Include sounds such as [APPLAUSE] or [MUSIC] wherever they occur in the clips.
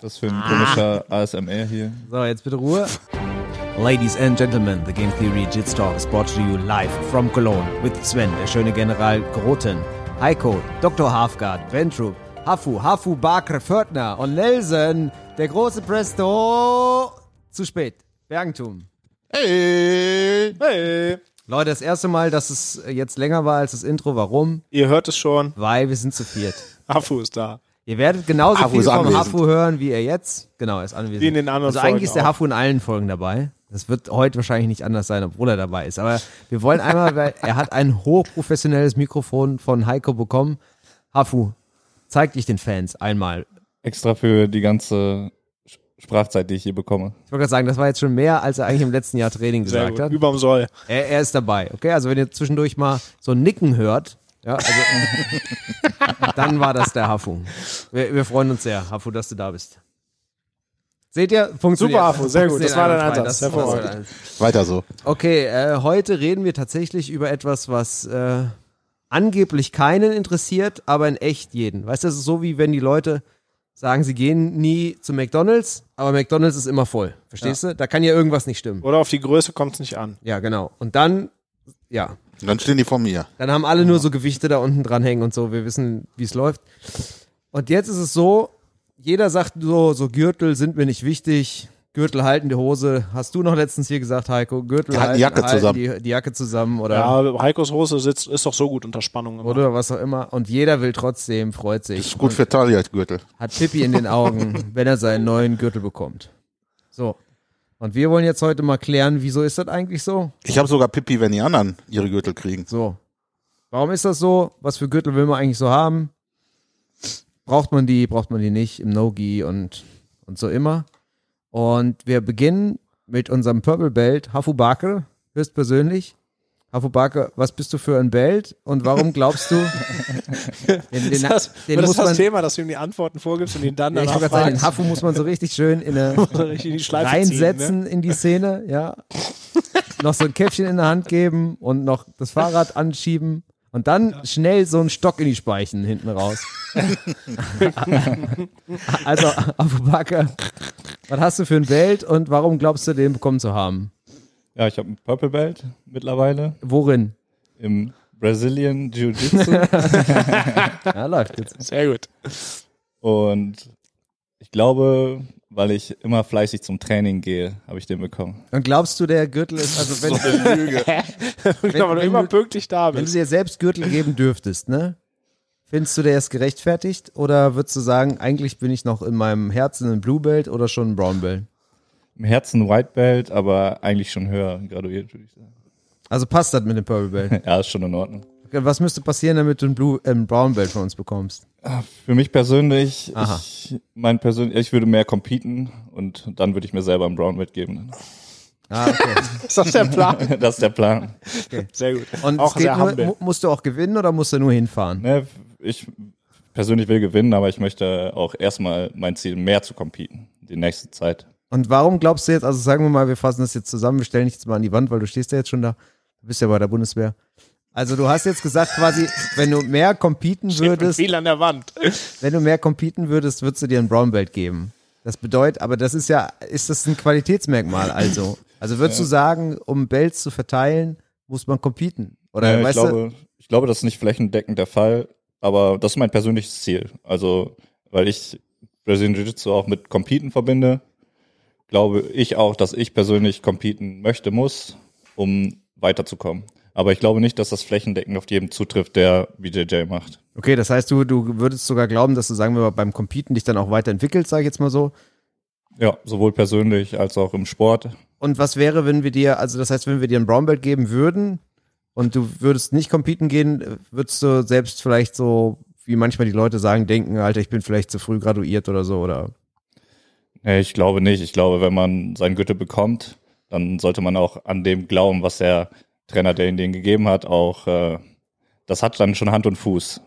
Das für ein komischer ASMR hier. So, jetzt bitte Ruhe. Ladies and Gentlemen, the Game Theory Jits Talk is brought to you live from Cologne with Sven, der schöne General Groten, Heiko, Dr. Hafgard, Ventrup, Hafu, Hafu, Bakr, Fördner und Nelson, der große Presto. Zu spät. Bergentum. Hey! Hey, Leute, das erste Mal, dass es jetzt länger war als das Intro. Warum? ihr hört es schon. Weil wir sind zu viert. [LAUGHS] Afu ist da. Ihr werdet genauso Hafu viel vom anwesend. Hafu hören, wie er jetzt. Genau, er ist anwesend. Wie in den anderen also eigentlich Folgen ist der auch. Hafu in allen Folgen dabei. Das wird heute wahrscheinlich nicht anders sein, obwohl er dabei ist. Aber wir wollen einmal, weil er hat ein hochprofessionelles Mikrofon von Heiko bekommen. Hafu, zeig dich den Fans einmal. Extra für die ganze Sprachzeit, die ich hier bekomme. Ich wollte gerade sagen, das war jetzt schon mehr, als er eigentlich im letzten Jahr Training gesagt hat. Überm Soll. Er, er ist dabei, okay? Also wenn ihr zwischendurch mal so ein Nicken hört, ja, also, [LAUGHS] dann war das der Hafu. Wir, wir freuen uns sehr, Hafu, dass du da bist. Seht ihr? Funktioniert. Super, Hafu, sehr gut. Das war dein Hervorragend. Weiter so. Okay, äh, heute reden wir tatsächlich über etwas, was äh, angeblich keinen interessiert, aber in echt jeden. Weißt du, das ist so wie wenn die Leute sagen, sie gehen nie zu McDonalds, aber McDonalds ist immer voll. Verstehst du? Da kann ja irgendwas nicht stimmen. Oder auf die Größe kommt es nicht an. Ja, genau. Und dann, ja, Und dann stehen die vor mir. Dann haben alle nur so Gewichte da unten dran hängen und so. Wir wissen, wie es läuft. Und jetzt ist es so, jeder sagt so, so Gürtel sind mir nicht wichtig. Gürtel halten die Hose. Hast du noch letztens hier gesagt, Heiko? Gürtel halten die Jacke halten zusammen. Die, die Jacke zusammen oder, Ja, Heikos Hose sitzt, ist doch so gut unter Spannung. Immer. oder was auch immer. Und jeder will trotzdem, freut sich. Ist gut für Talia-Gürtel. Hat Pippi in den Augen, [LAUGHS] wenn er seinen neuen Gürtel bekommt. So. Und wir wollen jetzt heute mal klären, wieso ist das eigentlich so? Ich habe sogar Pippi, wenn die anderen ihre Gürtel kriegen. So. Warum ist das so? Was für Gürtel will man eigentlich so haben? Braucht man die, braucht man die nicht im No-Gi und, und so immer. Und wir beginnen mit unserem Purple Belt, Hafu Baker, höchstpersönlich. Hafu Baker, was bist du für ein Belt und warum glaubst du, [LAUGHS] den, den, das, den das muss ist das man, Thema, dass du ihm die Antworten vorgibst und ihn dann ja, ich gerade sagen, den fragst, Hafu muss man so richtig schön in eine, [LAUGHS] in reinsetzen Ziehen, ne? in die Szene, ja. [LAUGHS] noch so ein Käffchen in der Hand geben und noch das Fahrrad anschieben und dann schnell so einen Stock in die Speichen hinten raus. also, Abu Bakr, was hast du für ein Belt und warum glaubst du, den bekommen zu haben? Ja, ich habe ein Purple Belt mittlerweile Worin? im Brazilian Jiu-Jitsu [LAUGHS] Ja, läuft jetzt. Sehr gut. und ich glaube, weil ich immer fleißig zum Training gehe, habe ich den bekommen. Und glaubst du, der Gürtel ist, also [LAUGHS] wenn, Ich glaube, [LAUGHS] du wenn immer du- pünktlich da wenn du bist. dir selbst Gürtel geben dürftest, ne? Findest du, der ist gerechtfertigt? Oder würdest du sagen, eigentlich bin ich noch in meinem Herzen ein Blue Belt oder schon ein Brown Belt? Im Herzen White Belt, aber eigentlich schon höher graduiert, würde ich sagen. Also passt das mit dem Purple Belt. [LAUGHS] Ja, ist schon in Ordnung. Was müsste passieren, damit du ein Blue, äh, ein Brown Belt von uns bekommst? Für mich persönlich, Aha. ich, mein persönlich, ich würde mehr competen und dann würde ich mir selber ein Brown Belt geben. Ah, okay. [LAUGHS] Ist das der Plan? [LAUGHS] Das ist der Plan. Sehr gut. Und auch sehr nur, humble. musst du auch gewinnen oder musst du nur hinfahren? Ne, ich persönlich will gewinnen, aber ich möchte auch erstmal mein Ziel, mehr zu competen, die nächste Zeit. Und warum glaubst du jetzt, also sagen wir mal, wir fassen das jetzt zusammen, wir stellen dich jetzt mal an die Wand, weil du stehst ja jetzt schon da. Du bist ja bei der Bundeswehr. Also du hast jetzt gesagt quasi, wenn du mehr competen würdest, Viel an der Wand. wenn du mehr competen würdest, würdest du dir ein Brown Belt geben. Das bedeutet, aber das ist ja, ist das ein Qualitätsmerkmal also? Also würdest du sagen, um Belts zu verteilen, muss man competen? Oder Ja, ich, weißt du, glaube, ich glaube, das ist nicht flächendeckend der Fall, aber das ist mein persönliches Ziel. Also, weil ich Brazilian Jiu-Jitsu auch mit Competen verbinde, glaube ich auch, dass ich persönlich competen möchte, muss, um weiterzukommen. Aber ich glaube nicht, dass das flächendeckend auf jedem zutrifft, der BJJ macht. Okay, das heißt, du, du würdest sogar glauben, dass du, sagen wir mal, beim Competen dich dann auch weiterentwickelst, sage ich jetzt mal so. Ja, sowohl persönlich als auch im Sport. Und was wäre, wenn wir dir, also das heißt, wenn wir dir ein Brown Belt geben würden und du würdest nicht competen gehen, würdest du selbst vielleicht so, wie manchmal die Leute sagen, denken, Alter, ich bin vielleicht zu früh graduiert oder so, oder? Nee, ich glaube nicht. Ich glaube, wenn man seinen Gürtel bekommt, dann sollte man auch an dem glauben, was der Trainer, der ihn den gegeben hat, auch, äh, das hat dann schon Hand und Fuß.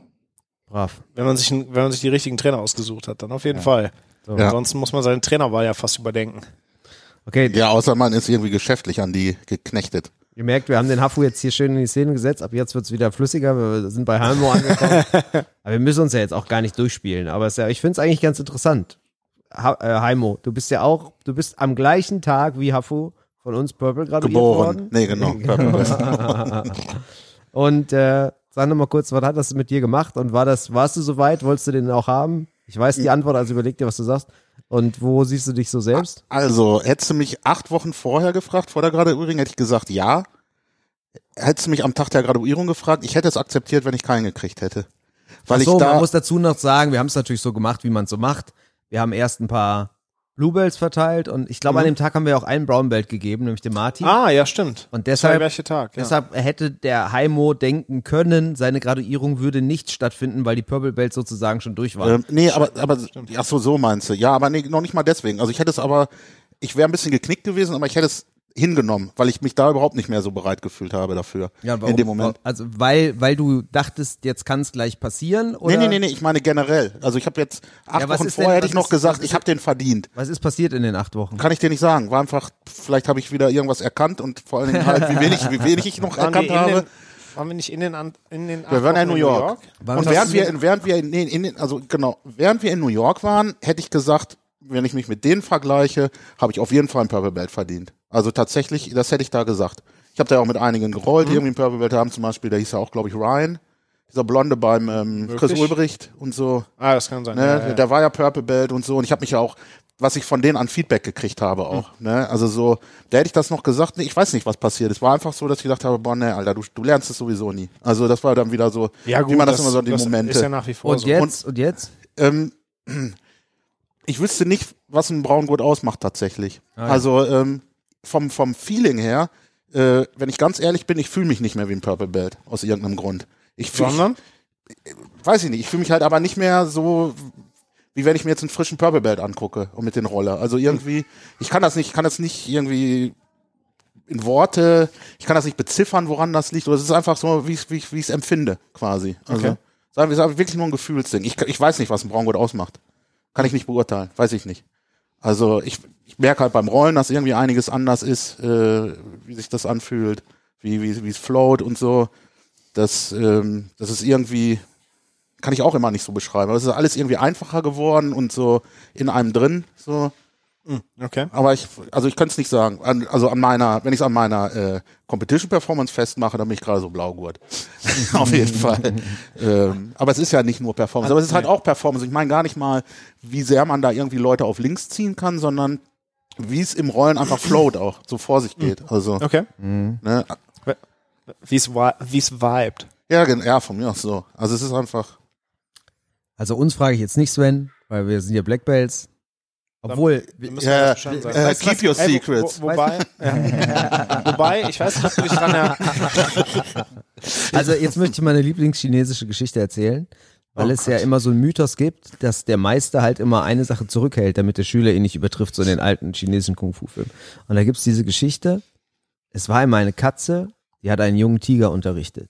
Brav. Wenn man sich, wenn man sich die richtigen Trainer ausgesucht hat, dann auf jeden Fall. So. Ja. Ansonsten muss man seine Trainerwahl ja fast überdenken. Okay, Ja, außer man ist irgendwie geschäftlich an die geknechtet. Ihr merkt, wir haben den Hafu jetzt hier schön in die Szene gesetzt. Ab jetzt wird's wieder flüssiger. Wir sind bei Halmo angekommen. [LAUGHS] Aber wir müssen uns ja jetzt auch gar nicht durchspielen. Aber es ist ja, ich finde es eigentlich ganz interessant. Ha äh, Heimo, du bist ja auch, du bist am gleichen Tag wie Hafu von uns Purple graduiert Geboren. worden. Nee, genau. [LAUGHS] Und äh, sag noch mal kurz, was hat das mit dir gemacht? Und war das, warst du soweit? Wolltest du den auch haben? Ich weiß die Antwort, also überleg dir, was du sagst. Und wo siehst du dich so selbst? Also, hättest du mich acht Wochen vorher gefragt, vor der Graduierung, hätte ich gesagt, ja. Hättest du mich am Tag der Graduierung gefragt, ich hätte es akzeptiert, wenn ich keinen gekriegt hätte. Weil Ach so, ich da, man muss dazu noch sagen, wir haben es natürlich so gemacht, wie man es so macht. Wir haben erst ein paar Bluebells verteilt und ich glaube, an dem Tag haben wir auch einen Brown Belt gegeben, nämlich dem Martin. Ah, ja, stimmt. und war deshalb, gleiche Tag. Ja. deshalb hätte der Heimo denken können, seine Graduierung würde nicht stattfinden, weil die Purple Belts sozusagen schon durch waren. ähm, nee, aber, aber, ach so, so meinst du. Ja, aber nee, noch nicht mal deswegen. Also ich hätte es aber, ich wäre ein bisschen geknickt gewesen, aber ich hätte es hingenommen, weil ich mich da überhaupt nicht mehr so bereit gefühlt habe dafür. in dem Moment. Also weil, weil du dachtest, jetzt kann es gleich passieren? Oder? Nee, nee, nee, nee, ich meine generell. Also ich habe jetzt acht Ja, Wochen ist denn- vorher hätte ich noch ist- gesagt, ich habe den verdient. Was ist passiert in den acht Wochen? Kann ich dir nicht sagen. War einfach, vielleicht habe ich wieder irgendwas erkannt und vor allen Dingen halt, wie wenig, wie wenig ich noch erkannt in habe. den, waren wir nicht in den, in den Wir waren ja in New York. Wann Und hast während wir, in, während wir in, nee, in, den- also genau, während wir in New York waren, hätte ich gesagt, wenn ich mich mit denen vergleiche, habe ich auf jeden Fall ein Purple Belt verdient. Also tatsächlich, das hätte ich da gesagt. Ich habe da ja auch mit einigen gerollt, die irgendwie ein Purple Belt haben, zum Beispiel, der hieß ja auch, glaube ich, Ryan. Dieser Blonde beim ähm, Chris? Ulbricht und so. Ah, das kann sein. Ne? Ja, ja, ja. Der war ja Purple Belt und so. Und ich habe mich ja auch, was ich von denen an Feedback gekriegt habe auch. Hm. Ne? Also so, da hätte ich das noch gesagt. Nee, ich weiß nicht, was passiert. Es war einfach so, dass ich gedacht habe, boah, ne, Alter, du, du lernst es sowieso nie. Also das war dann wieder so, ja, gut, wie man das, immer so die das Momente. Ist ja nach wie vor Und so. jetzt? Und jetzt? ähm, [CLEARS THROAT] ich wüsste nicht, was ein Braungurt ausmacht tatsächlich. Ah, ja. Also ähm, vom, vom Feeling her, äh, wenn ich ganz ehrlich bin, ich fühle mich nicht mehr wie ein Purple Belt aus irgendeinem Grund. Ich fühl, Sondern? weiß ich nicht, ich fühle mich halt aber nicht mehr so, wie wenn ich mir jetzt einen frischen Purple Belt angucke und mit den Roller. Also irgendwie, ich kann das nicht, ich kann das nicht irgendwie in Worte, ich kann das nicht beziffern, woran das liegt. Oder es ist einfach so, wie ich wie ich wie es empfinde, quasi. Also Okay. sagen wir wirklich nur ein Gefühlsding. Ich, ich weiß nicht, was ein Braungurt ausmacht. Kann ich nicht beurteilen, weiß ich nicht. Also ich, ich merke halt beim Rollen, dass irgendwie einiges anders ist, äh, wie sich das anfühlt, wie, wie, es float und so. Das, ähm, das ist irgendwie, kann ich auch immer nicht so beschreiben. Aber es ist alles irgendwie einfacher geworden und so in einem drin. So. Okay. Aber ich, also ich könnte es nicht sagen. An, also an meiner, wenn ich es an meiner äh, Competition Performance festmache, dann bin ich gerade so blaugurt. [LAUGHS] Auf jeden [LAUGHS] Fall. ähm, aber es ist ja nicht nur Performance, aber es ist halt auch Performance. Ich meine gar nicht mal, wie sehr man da irgendwie Leute auf links ziehen kann, sondern wie es im Rollen einfach float auch, so vor sich geht. Also, Okay. ne, Wie es wi- wie es vibet. ja, gen- ja, von mir aus so. Also es ist einfach, Also uns frage ich jetzt nicht, Sven, weil wir sind ja Black Belts. Obwohl, Wir müssen Ja, ja, sagen. äh, Weißt du keep was? your Ey, wo- secrets. Wo, wobei, ja. [LAUGHS] wobei, ich weiß nicht, ob du dich dran er [LAUGHS] Also jetzt möchte ich meine Lieblingschinesische Geschichte erzählen, weil Oh es ja immer so einen Mythos gibt, dass der Meister halt immer eine Sache zurückhält, damit der Schüler ihn nicht übertrifft, so in den alten chinesischen Kung-Fu-Filmen. Und da gibt's diese Geschichte, es war immer eine Katze, die hat einen jungen Tiger unterrichtet.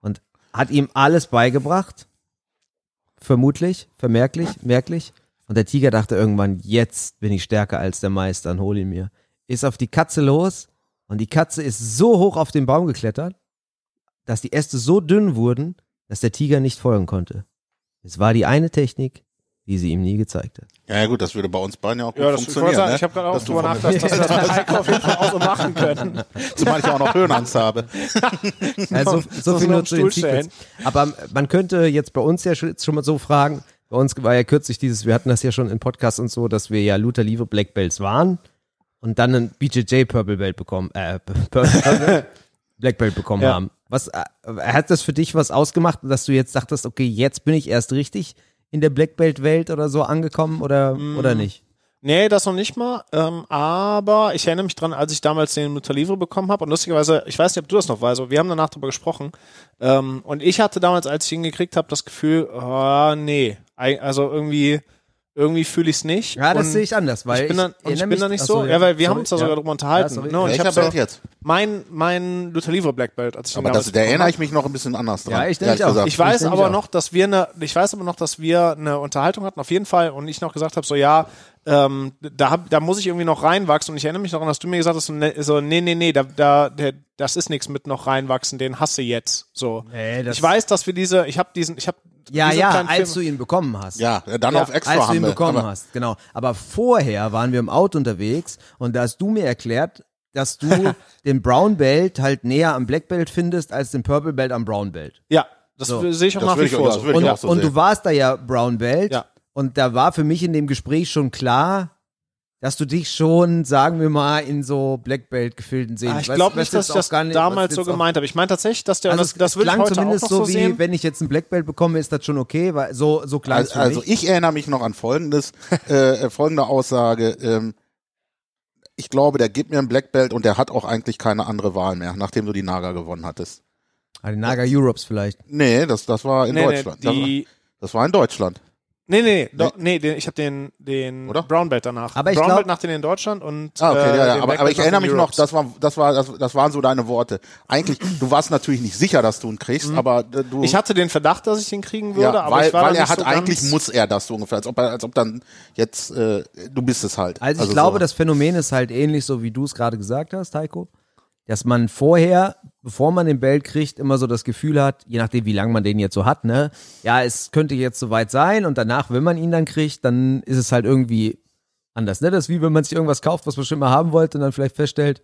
Und hat ihm alles beigebracht, vermutlich, vermerklich, merklich. Und der Tiger dachte irgendwann, jetzt bin ich stärker als der Meister und hol ihn mir. Ist auf die Katze los und die Katze ist so hoch auf den Baum geklettert, dass die Äste so dünn wurden, dass der Tiger nicht folgen konnte. Es war die eine Technik, die sie ihm nie gezeigt hat. ja, ja gut, das würde bei uns beiden ja auch gut Ja, das, ich funktionieren. sagen, ne? ich habe gerade auch drüber nachgedacht, dass wir das mit Heiko auf jeden Fall auch so machen können. [LAUGHS] Zumal ich auch noch Höhenangst habe. [LAUGHS] Also, so, so viel nur zu den Secrets. Aber man könnte jetzt bei uns ja schon mal so fragen, bei uns war ja kürzlich dieses, wir hatten das ja schon in Podcasts und so, dass wir ja Luther Liebe Black Belts waren und dann ein BJJ Purple Belt bekommen, äh, [LAUGHS] Purple Black Belt bekommen Ja. haben. Was, äh, hat das für dich was ausgemacht, dass du jetzt dachtest, okay, jetzt bin ich erst richtig in der Black Belt Welt oder so angekommen oder, oder nicht? Nee, das noch nicht mal. Ähm, aber ich erinnere mich dran, als ich damals den Mutalivre bekommen habe. Und lustigerweise, ich weiß nicht, ob du das noch weißt, aber wir haben danach darüber gesprochen. Ähm, und ich hatte damals, als ich ihn gekriegt habe, das Gefühl, ah, nee. Also irgendwie, irgendwie fühle ich es nicht. Ja, das sehe ich anders, weil ich bin, dann, und ich erinnere bin da nicht ach so. ja. Ja, weil wir Sorry, haben uns da ja. sogar drüber unterhalten. Ja, sorry. ne? Ich habe so, Belt jetzt? mein, mein Luther Livre Black Belt, als ich Aber das, da erinnere hab. ich mich noch ein bisschen anders dran. Ja, ich nämlich auch. Ich weiß aber auch. noch, dass wir eine, ich weiß aber noch, dass wir eine Unterhaltung hatten, auf jeden Fall, und ich noch gesagt habe, so ja, ähm, da, hab, da muss ich irgendwie noch reinwachsen. Und ich erinnere mich daran, dass du mir gesagt hast, so, ne, so nee, nee, nee, da, da, der, das ist nichts mit noch reinwachsen, den hasse jetzt. So. Nee, ich weiß, dass wir diese, ich habe diesen, ich habe Ja, ja, als du ihn bekommen hast. ja, dann Ja, auf extra als du ihn bekommen aber- hast, genau. Aber vorher waren wir im Auto unterwegs und da hast du mir erklärt, dass du [LAUGHS] den Brown Belt halt näher am Black Belt findest als den Purple Belt am Brown Belt. ja, das So. sehe ich auch Das nach wie vor Und, so und du warst da ja Brown Belt Ja. und da war für mich in dem Gespräch schon klar, dass du dich schon, sagen wir mal, in so Black Belt Gefilden sehen. Ah, ich glaube nicht, dass ich das gar nicht- damals so gemeint habe. Ich meine tatsächlich, dass der, Also das, das es würde ich klang heute zumindest auch noch so so wie, sehen. wenn ich jetzt ein Black Belt bekomme, ist das schon okay, weil so, so klang es Also, also ich erinnere mich noch an folgendes, äh, äh, folgende Aussage. Ähm, ich glaube, der gibt mir ein Black Belt und der hat auch eigentlich keine andere Wahl mehr, nachdem du die Naga gewonnen hattest. Ah, die Naga Europes vielleicht. Nee, das, das war in nee, nee, Deutschland. das, war, die, das war in Deutschland. Nee, nee, nee, nee, den, ich habe den, den Oder? Brown Belt danach. Aber ich Brown glaub- Belt nach den in Deutschland und Ah, okay, äh, ja, ja. den Aber, aber ich erinnere mich noch, Europes. das war, das war, das, das waren so deine Worte. Eigentlich, du warst natürlich nicht sicher, dass du ihn kriegst, aber äh, du. Mhm. Ich hatte den Verdacht, dass ich den kriegen würde, ja, aber weil, ich war weil er nicht hat so eigentlich ganz, muss er das so ungefähr, als ob er, als ob dann jetzt äh, du bist es halt. Also ich glaube, so. das Phänomen ist halt ähnlich so, wie du es gerade gesagt hast, Heiko. Dass man vorher, bevor man den Belt kriegt, immer so das Gefühl hat, je nachdem, wie lange man den jetzt so hat, ne, ja, es könnte jetzt soweit sein und danach, wenn man ihn dann kriegt, dann ist es halt irgendwie anders. Ne? Das ist wie wenn man sich irgendwas kauft, was man schon mal haben wollte und dann vielleicht feststellt,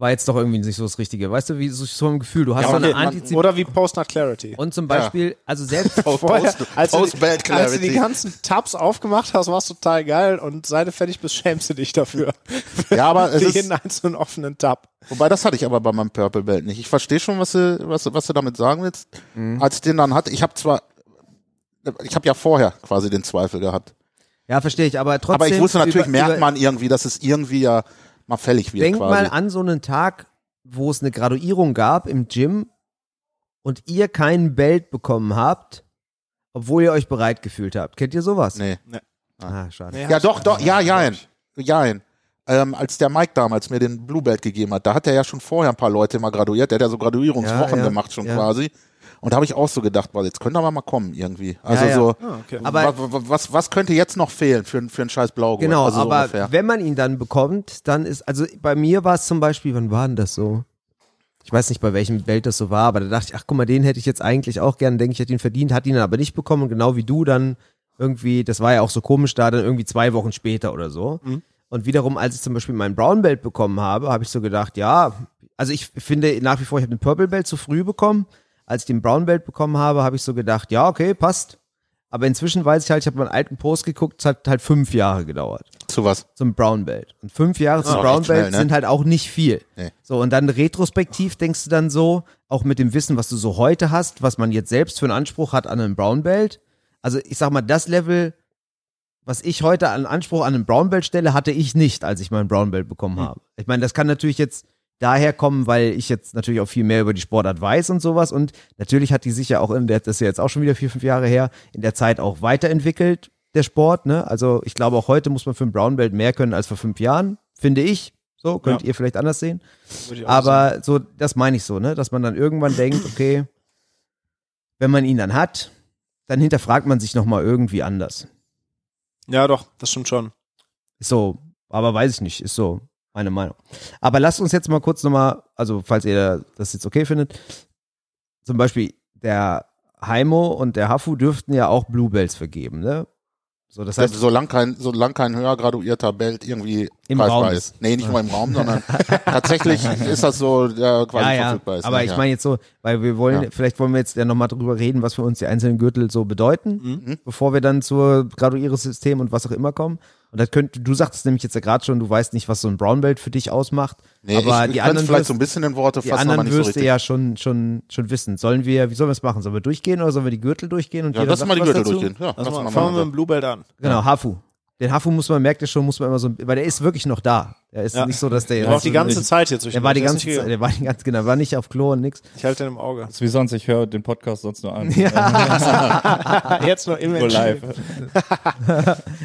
war jetzt doch irgendwie nicht so das Richtige. Weißt du, wie so, so ein Gefühl, du hast Ja, so eine man- Antizip oder wie Post-Nut Clarity. und zum Beispiel, also selbst [LAUGHS] Post, Vorher, als, du, Post-Belt als du Clarity. die ganzen Tabs aufgemacht hast, war es total geil und seit du fertig bist, schämst du dich dafür. [LAUGHS] Ja, aber es Für ist- jeden einzelnen offenen Tab. Wobei, das hatte ich aber bei meinem Purple Belt nicht. Ich verstehe schon, was du, was, du- was du damit sagen willst. Mhm. Als ich den dann hatte, ich habe zwar, ich habe ja vorher quasi den Zweifel gehabt. ja, verstehe ich, aber trotzdem. Aber ich wusste natürlich, über- merkt über- man irgendwie, dass es irgendwie ja mal fällig wird Denk quasi. mal an so einen Tag, wo es eine Graduierung gab im Gym und ihr keinen Belt bekommen habt, obwohl ihr euch bereit gefühlt habt. Kennt ihr sowas? Nee. Ah, schade. Nee, Ja, doch, doch, ja, ja, ja. Ähm, als der Mike damals mir den Blue Belt gegeben hat, da hat er ja schon vorher ein paar Leute mal graduiert, der hat ja so Graduierungswochen Ja, ja, gemacht schon ja. quasi. Und da habe ich auch so gedacht, boah, jetzt könnte aber mal kommen irgendwie. Also ja. so, Ah, okay. Aber- was, was, was könnte jetzt noch fehlen für, für einen scheiß Blaugurt? Genau, also so aber ungefähr. wenn man ihn dann bekommt, dann ist, also bei mir war es zum Beispiel, wann war denn das so? Ich weiß nicht, bei welchem Belt das so war, aber da dachte ich, ach guck mal, den hätte ich jetzt eigentlich auch gern, denke ich, hätte ihn verdient, hat ihn dann aber nicht bekommen, genau wie du dann irgendwie, das war ja auch so komisch da, dann irgendwie zwei Wochen später oder so. Und wiederum, als ich zum Beispiel meinen Brown Belt bekommen habe, habe ich so gedacht, ja, also ich finde nach wie vor, ich habe den Purple Belt zu früh bekommen. Als ich den Brown Belt bekommen habe, habe ich so gedacht, ja, okay, passt. Aber inzwischen weiß ich halt, ich habe meinen alten Post geguckt, es hat halt fünf Jahre gedauert Zu was? zum Brown Belt. Und fünf Jahre zum auch Brown echt schnell, Belt ne? sind halt auch nicht viel. Nee. So, und dann retrospektiv denkst du dann so, auch mit dem Wissen, was du so heute hast, was man jetzt selbst für einen Anspruch hat an einem Brown Belt. Also ich sag mal, das Level, was ich heute an Anspruch an einem Brown Belt stelle, hatte ich nicht, als ich meinen Brown Belt bekommen Hm. habe. Ich meine, das kann natürlich jetzt daher kommen, weil ich jetzt natürlich auch viel mehr über die Sportart weiß und sowas. Und natürlich hat die sich ja auch in der, das ist ja jetzt auch schon wieder vier, fünf Jahre her, in der Zeit auch weiterentwickelt, der Sport. Ne? Also ich glaube, auch heute muss man für ein Brown Belt mehr können als vor fünf Jahren, finde ich. So, könnt Ja. ihr vielleicht anders sehen. Aber so, das meine ich so, ne? Dass man dann irgendwann denkt, okay, wenn man ihn dann hat, dann hinterfragt man sich nochmal irgendwie anders. Ja, doch, das stimmt schon. Ist so, aber weiß ich nicht, ist so meine Meinung. Aber lasst uns jetzt mal kurz nochmal, also falls ihr das jetzt okay findet, zum Beispiel der Heimo und der Hafu dürften ja auch Blue Bells vergeben, ne? So, das heißt, solange kein, solange kein höher graduierter Belt irgendwie Im Raum ist. Nee, nicht nur im Raum, sondern [LAUGHS] tatsächlich ist das so, der quasi ja, ja. verfügbar ist. Aber ne? ich ja. meine jetzt so, weil wir wollen, vielleicht wollen wir jetzt ja nochmal drüber reden, was für uns die einzelnen Gürtel so bedeuten, Mhm. bevor wir dann zur Graduierungssystem und was auch immer kommen. Und das könnt, du sagtest nämlich jetzt ja gerade schon, du weißt nicht, was so ein Brown Belt für dich ausmacht. nee, aber ich, ich die könnte anderen vielleicht wirst- so ein bisschen in Worte Die fassen, aber anderen so wirst du ja schon, schon, schon wissen. Sollen wir, wie sollen wir es machen? Sollen wir durchgehen oder sollen wir die Gürtel durchgehen? Und Ja, lass mal die was Gürtel dazu? durchgehen. Ja, Lass mal, mal fangen wir mit dem Blue Belt an. Genau, Hafu. Den Hafu muss man, merkt ihr schon, muss man immer so, weil der ist wirklich noch da. Der ist Ja. nicht so, dass der Der war auch die ganze Zeit hier zwischen. der war die ganze nicht Zeit, der war die ganze, genau, war nicht auf Klo und nix. Ich halte den im Auge. Das ist wie sonst, ich höre den Podcast sonst nur an. [LAUGHS] Jetzt nur im live. [LAUGHS]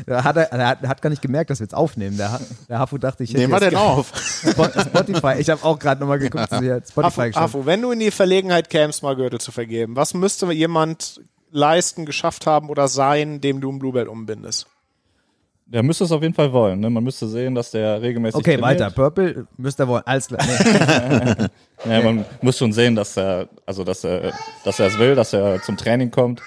Da hat er, er hat, er hat gar nicht gemerkt, dass wir jetzt aufnehmen. Der, der Hafu dachte, ich hätte Nehmen wir denn auf? Spo- Spotify. Ich habe auch gerade nochmal geguckt, wir Spotify Afu, geschaut. Afu, wenn du in die Verlegenheit kämst, mal Gürtel zu vergeben, was müsste jemand leisten, geschafft haben oder sein, dem du ein Bluebelt umbindest? Der müsste es auf jeden Fall wollen. Ne? Man müsste sehen, dass der regelmäßig Okay, trainiert. weiter. Purple müsst ihr wollen. Alles klar. Nee. [LAUGHS] Ja, man muss schon sehen, dass er, also dass er, dass er es will, dass er zum Training kommt.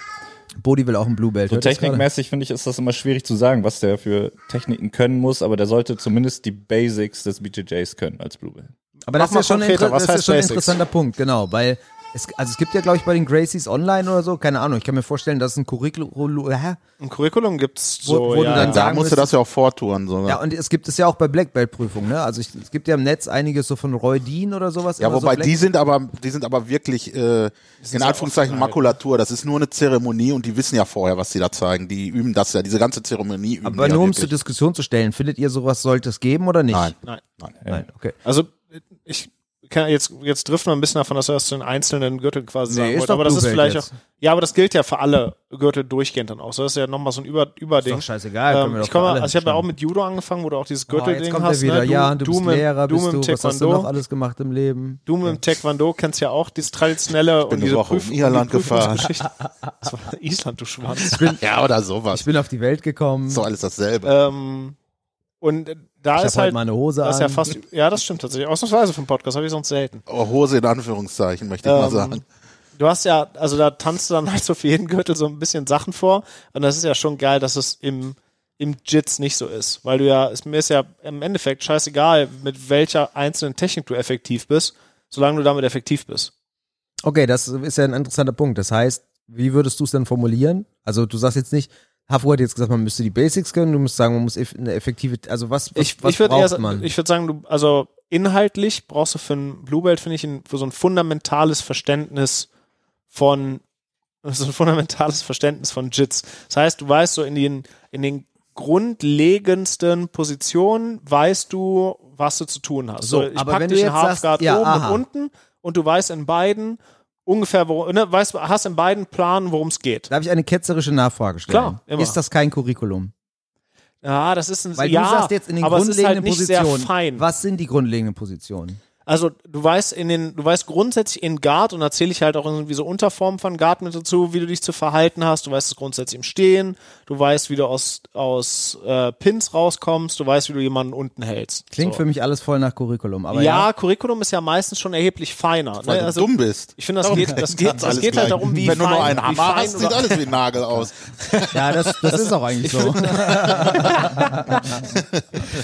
Bodi will auch ein Blue Belt. So technikmäßig finde ich, ist das immer schwierig zu sagen, was der für Techniken können muss, aber der sollte zumindest die Basics des BJJs können als Blue Belt. Aber Mach das ist ja schon, ein das ist schon ein interessanter Punkt, genau, weil es, also es gibt ja, glaube ich, bei den Gracies online oder so, keine Ahnung, ich kann mir vorstellen, dass es ein Curriculum, hä? Ein Curriculum gibt's Wo- so, wo du ja, dann ja. Da sagen musst du das ja auch vortouren sogar. Ja, und es gibt es ja auch bei Black Belt Prüfungen, ne? Also ich, es gibt ja im Netz einiges so von Roy Dean oder sowas. Ja, wobei so die sind aber, die sind aber wirklich äh, in Anführungszeichen offen Makulatur. Das ist nur eine Zeremonie und die wissen ja vorher, was sie da zeigen. Die üben das ja, diese ganze Zeremonie üben Aber die nur ja um es zur wirklich. Diskussion zu stellen, findet ihr sowas sollte es geben oder nicht? Nein, Nein. nein. Nein, okay. Also ich jetzt jetzt driften wir ein bisschen davon, dass wir das zu den einzelnen Gürteln quasi Nee, sagen ist doch aber das ist vielleicht Belt auch jetzt. ja, aber das gilt ja für alle Gürtel durchgehend dann auch. So das ist ja nochmal so ein Über Ist Überding. doch scheißegal. Ähm, ich komme, für alle also ich habe ja auch mit Judo angefangen, wo du auch dieses Oh, jetzt Gürtelding kommt hast. Ne? Du, ja, du, bist mit, Lehrer, du bist du. dem Was hast du noch Taekwondo. alles gemacht im Leben? Du mit dem Taekwondo kennst ja auch dieses traditionelle und eine diese Woche Prüf Irland die gefahren. [LAUGHS] Das war Island, du Schwanz. [LAUGHS] Ja, oder sowas. Ich bin auf die Welt gekommen. so alles dasselbe. ähm, und da ich ist halt heute meine Hose das ist an. ja fast ja, das stimmt tatsächlich. Ausnahmsweise vom Podcast habe ich sonst selten. Oh, Hose in Anführungszeichen, möchte ich mal Ähm, sagen. Du hast ja, also da tanzt du dann halt so für jeden Gürtel so ein bisschen Sachen vor. Und das ist ja schon geil, dass es im, im Jits nicht so ist. Weil du ja, es, mir ist ja im Endeffekt scheißegal, mit welcher einzelnen Technik du effektiv bist, solange du damit effektiv bist. Okay, das ist ja ein interessanter Punkt. Das heißt, wie würdest du es denn formulieren? Also du sagst jetzt nicht, Hafu hat jetzt gesagt, man müsste die Basics können, du musst sagen, man muss eine effektive, also was, was, Ich, was ich würde braucht eher, man? ich würde sagen, du, also inhaltlich brauchst du für ein Blue Belt, finde ich, ein, für so ein fundamentales Verständnis von, [LAUGHS] so ein fundamentales Verständnis von Jits. Das heißt, du weißt so in den, in den grundlegendsten Positionen weißt du, was du zu tun hast. So, ich aber pack dich in sagst, Halfguard ja, oben aha. und unten und du weißt in beiden ungefähr, wo, ne, weißt, hast in beiden Planen, worum es geht. Darf ich eine ketzerische Nachfrage stellen? Klar, immer. Ist das kein Curriculum? Ja, das ist ein, Weil ja, du sagst jetzt in den ist grundlegenden halt Positionen, fein. was sind die grundlegenden Positionen? Also du weißt in den, du weißt grundsätzlich in Guard und da zähle ich halt auch irgendwie so Unterformen von Guard mit dazu, wie du dich zu verhalten hast. Du weißt es grundsätzlich im Stehen, du weißt, wie du aus, aus äh, Pins rauskommst, du weißt, wie du jemanden unten hältst. Klingt so. für mich alles voll nach Curriculum, aber ja, ja. Curriculum ist ja meistens schon erheblich feiner. Weil Ne? du Also, dumm bist. ich finde, das Darum geht, das [LAUGHS] geht, das alles geht halt gleich. darum, wie Wenn du fein, nur einen Hammer hast, sieht alles wie ein Nagel [LAUGHS] aus. Ja, das, das [LAUGHS] ist auch eigentlich so.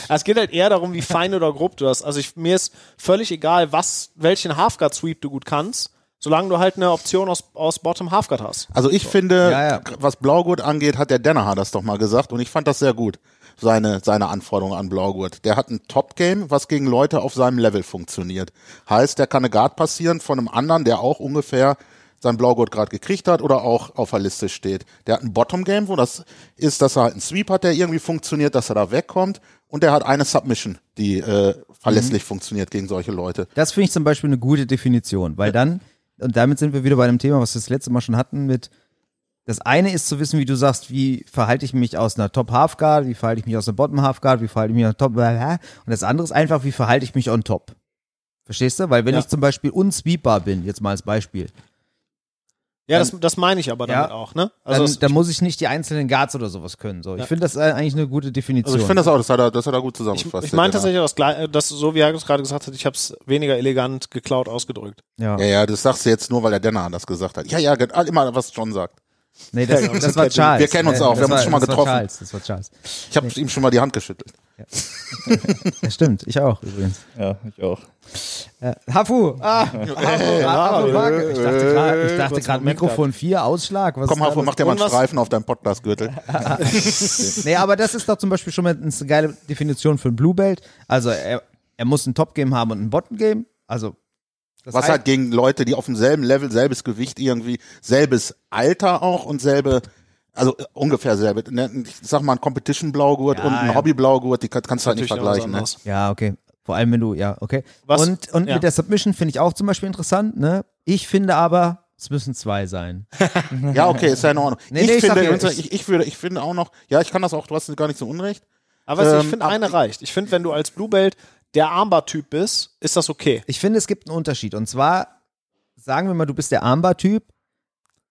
Es geht halt eher darum, wie fein oder grob du hast. Also ich, mir ist völlig egal, was, welchen Halfguard Sweep du gut kannst, solange du halt eine Option aus, aus Bottom Halfguard hast. Also ich finde, Ja, ja. was Blaugurt angeht, hat der Danaher das doch mal gesagt und ich fand das sehr gut. Seine, seine Anforderungen an Blaugurt. Der hat ein Top-Game, was gegen Leute auf seinem Level funktioniert. Heißt, der kann eine Guard passieren von einem anderen, der auch ungefähr sein Blaugurt gerade gekriegt hat oder auch auf der Liste steht. Der hat ein Bottom-Game, wo das ist, dass er halt einen Sweep hat, der irgendwie funktioniert, dass er da wegkommt und der hat eine Submission, die äh, verlässlich funktioniert gegen solche Leute. Das finde ich zum Beispiel eine gute Definition, weil dann, und damit sind wir wieder bei dem Thema, was wir das letzte Mal schon hatten, mit das eine ist zu wissen, wie du sagst, wie verhalte ich mich aus einer Top Half Guard, wie verhalte ich mich aus einer Bottom Half Guard, wie verhalte ich mich aus einer Top und das andere ist einfach, wie verhalte ich mich on Top. Verstehst du? Weil wenn Ja. ich zum Beispiel unsweepbar bin, jetzt mal als Beispiel, Ja, das, das meine ich aber damit Ja. auch, ne? dann, Also es- dann muss ich nicht die einzelnen Guards oder sowas können. So, ich finde das äh, eigentlich eine gute Definition. Also ich finde das auch, das hat er, das hat er gut ich, zusammengefasst. ich der meine tatsächlich, das, Gle- das, so wie er es gerade gesagt hat, ich habe es weniger elegant geklaut ausgedrückt. ja. Ja, ja, das sagst du jetzt nur, weil der Denner das gesagt hat. Ja, ja, immer was John sagt. Nee, das, Ja, das war Charles. wir kennen uns auch, wir das haben uns war- schon mal das getroffen. War Charles, das war Charles. Ich habe ihm schon mal die Hand geschüttelt. Ja, stimmt, ich auch übrigens. Ja, ich auch. Äh, Hafu! Ah, Hafu, Hafu, Marke. Ich dachte gerade ich dachte gerade Mikrofon 4, Ausschlag. Was Komm, los? mach dir mal einen Streifen auf deinem Podcast-Gürtel. [LAUGHS] Nee, aber das ist doch zum Beispiel schon mal eine geile Definition für ein Blue Belt. Also er, er muss ein Top-Game haben und ein Bottom-Game. Also das Was heißt- halt gegen Leute, die auf demselben Level, selbes Gewicht irgendwie, selbes Alter auch und selbe Also äh, ungefähr selbe. Ne, Ich sag mal, ein Competition-Blaugurt Ja, und ein ja. Hobby-Blaugurt, die kann- kannst du halt nicht Natürlich noch was vergleichen. Ne? anderes. Ja, okay. Vor allem, wenn du, ja, okay. Was- und und ja. mit der Submission finde ich auch zum Beispiel interessant, ne? Ich finde aber, es müssen zwei sein. [LAUGHS] Ja, okay, ist ja in Ordnung. Nee, ich, nee, ich finde, ja, ich- ich, ich, würde, ich finde auch noch, ja, ich kann das auch, du hast gar nicht so unrecht. Aber ich Ähm, finde, ab- eine reicht. Ich finde, wenn du als Blue Belt der Armbar-Typ bist, ist das okay. Ich finde, es gibt einen Unterschied. Und zwar, sagen wir mal, du bist der Armbar-Typ,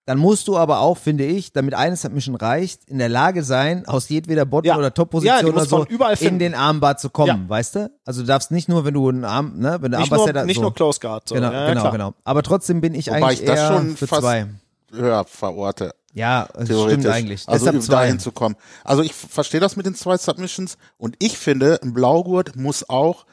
dann musst du aber auch, finde ich, damit eine Submission reicht, in der Lage sein, aus jedweder Bottom- Ja. oder Ja, Top-Position die oder so überall in den Armbar zu kommen, Ja. weißt du? Also du darfst nicht nur, wenn du einen Arm, ne, wenn du Nicht, Armbar nur, nicht so. nur Close Guard. So. Genau, ja, ja, genau, genau. Aber trotzdem bin ich Wobei eigentlich ich das eher schon für zwei. höher verorte. Ja, das Theoretisch. stimmt eigentlich. Also Deshalb um dahin zu kommen. Also ich verstehe das mit den zwei Submissions und ich finde, ein Blaugurt muss auch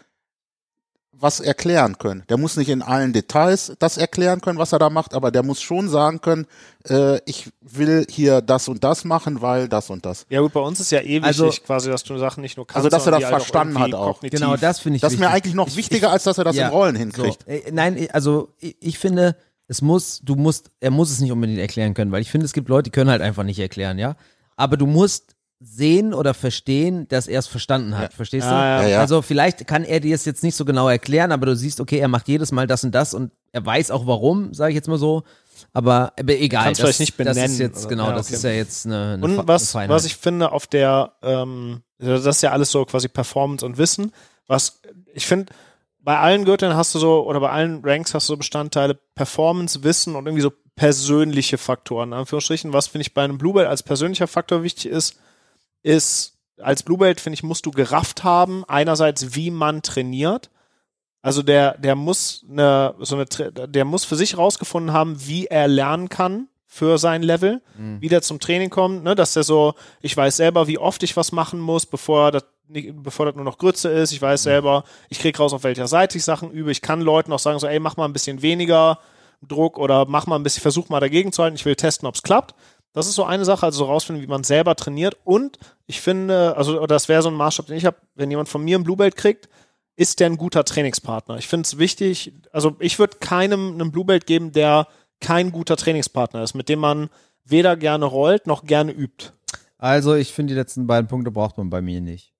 was erklären können. Der muss nicht in allen Details das erklären können, was er da macht, aber der muss schon sagen können, äh, ich will hier das und das machen, weil das und das. Ja gut, bei uns ist ja eh wichtig Also- quasi, dass du Sachen nicht nur kannst, Also, dass er sondern das halt verstanden irgendwie hat auch. kognitiv- Genau, das finde ich Das ist mir eigentlich noch Ich- wichtiger, als dass er das Ja, im Rollen hinkriegt. So. Äh, Nein, ich- also ich, ich finde, es muss, du musst, er muss es nicht unbedingt erklären können, weil ich finde, es gibt Leute, die können halt einfach nicht erklären, ja. Aber du musst sehen oder verstehen, dass er es verstanden hat. Verstehst du? Ja, ja. Ja, ja. Also vielleicht kann er dir es jetzt nicht so genau erklären, aber du siehst, okay, er macht jedes Mal das und das und er weiß auch warum, sage ich jetzt mal so. Aber, aber egal. Kannst das, vielleicht nicht Das benennen ist jetzt, genau, ja, das okay. ist ja jetzt eine, eine, Und eine was, Feinheit. was ich finde, auf der, ähm, das ist ja alles so quasi Performance und Wissen. Was ich finde, bei allen Gürteln hast du so, oder bei allen Ranks hast du so Bestandteile Performance, Wissen und irgendwie so persönliche Faktoren. In Anführungsstrichen, was finde ich bei einem Blue Belt als persönlicher Faktor wichtig ist, ist, als Blue Belt, finde ich, musst du gerafft haben, einerseits, wie man trainiert. Also der, der muss eine, so eine, der muss für sich rausgefunden haben, wie er lernen kann für sein Level, wie der zum Training kommt, ne, dass der so, ich weiß selber, wie oft ich was machen muss, bevor das, bevor das nur noch Grütze ist. Ich weiß selber, ich krieg raus, auf welcher Seite ich Sachen übe. Ich kann Leuten auch sagen, so, ey, mach mal ein bisschen weniger Druck oder mach mal ein bisschen, versuch mal dagegen zu halten. Ich will testen, ob es klappt. Das ist so eine Sache, also so rausfinden, wie man selber trainiert. Und ich finde, also das wäre so ein Maßstab, den ich habe, wenn jemand von mir ein Blue Belt kriegt, ist der ein guter Trainingspartner. Ich finde es wichtig, also ich würde keinem einen Blue Belt geben, der kein guter Trainingspartner ist, mit dem man weder gerne rollt noch gerne übt. also ich finde, die letzten beiden Punkte braucht man bei mir nicht.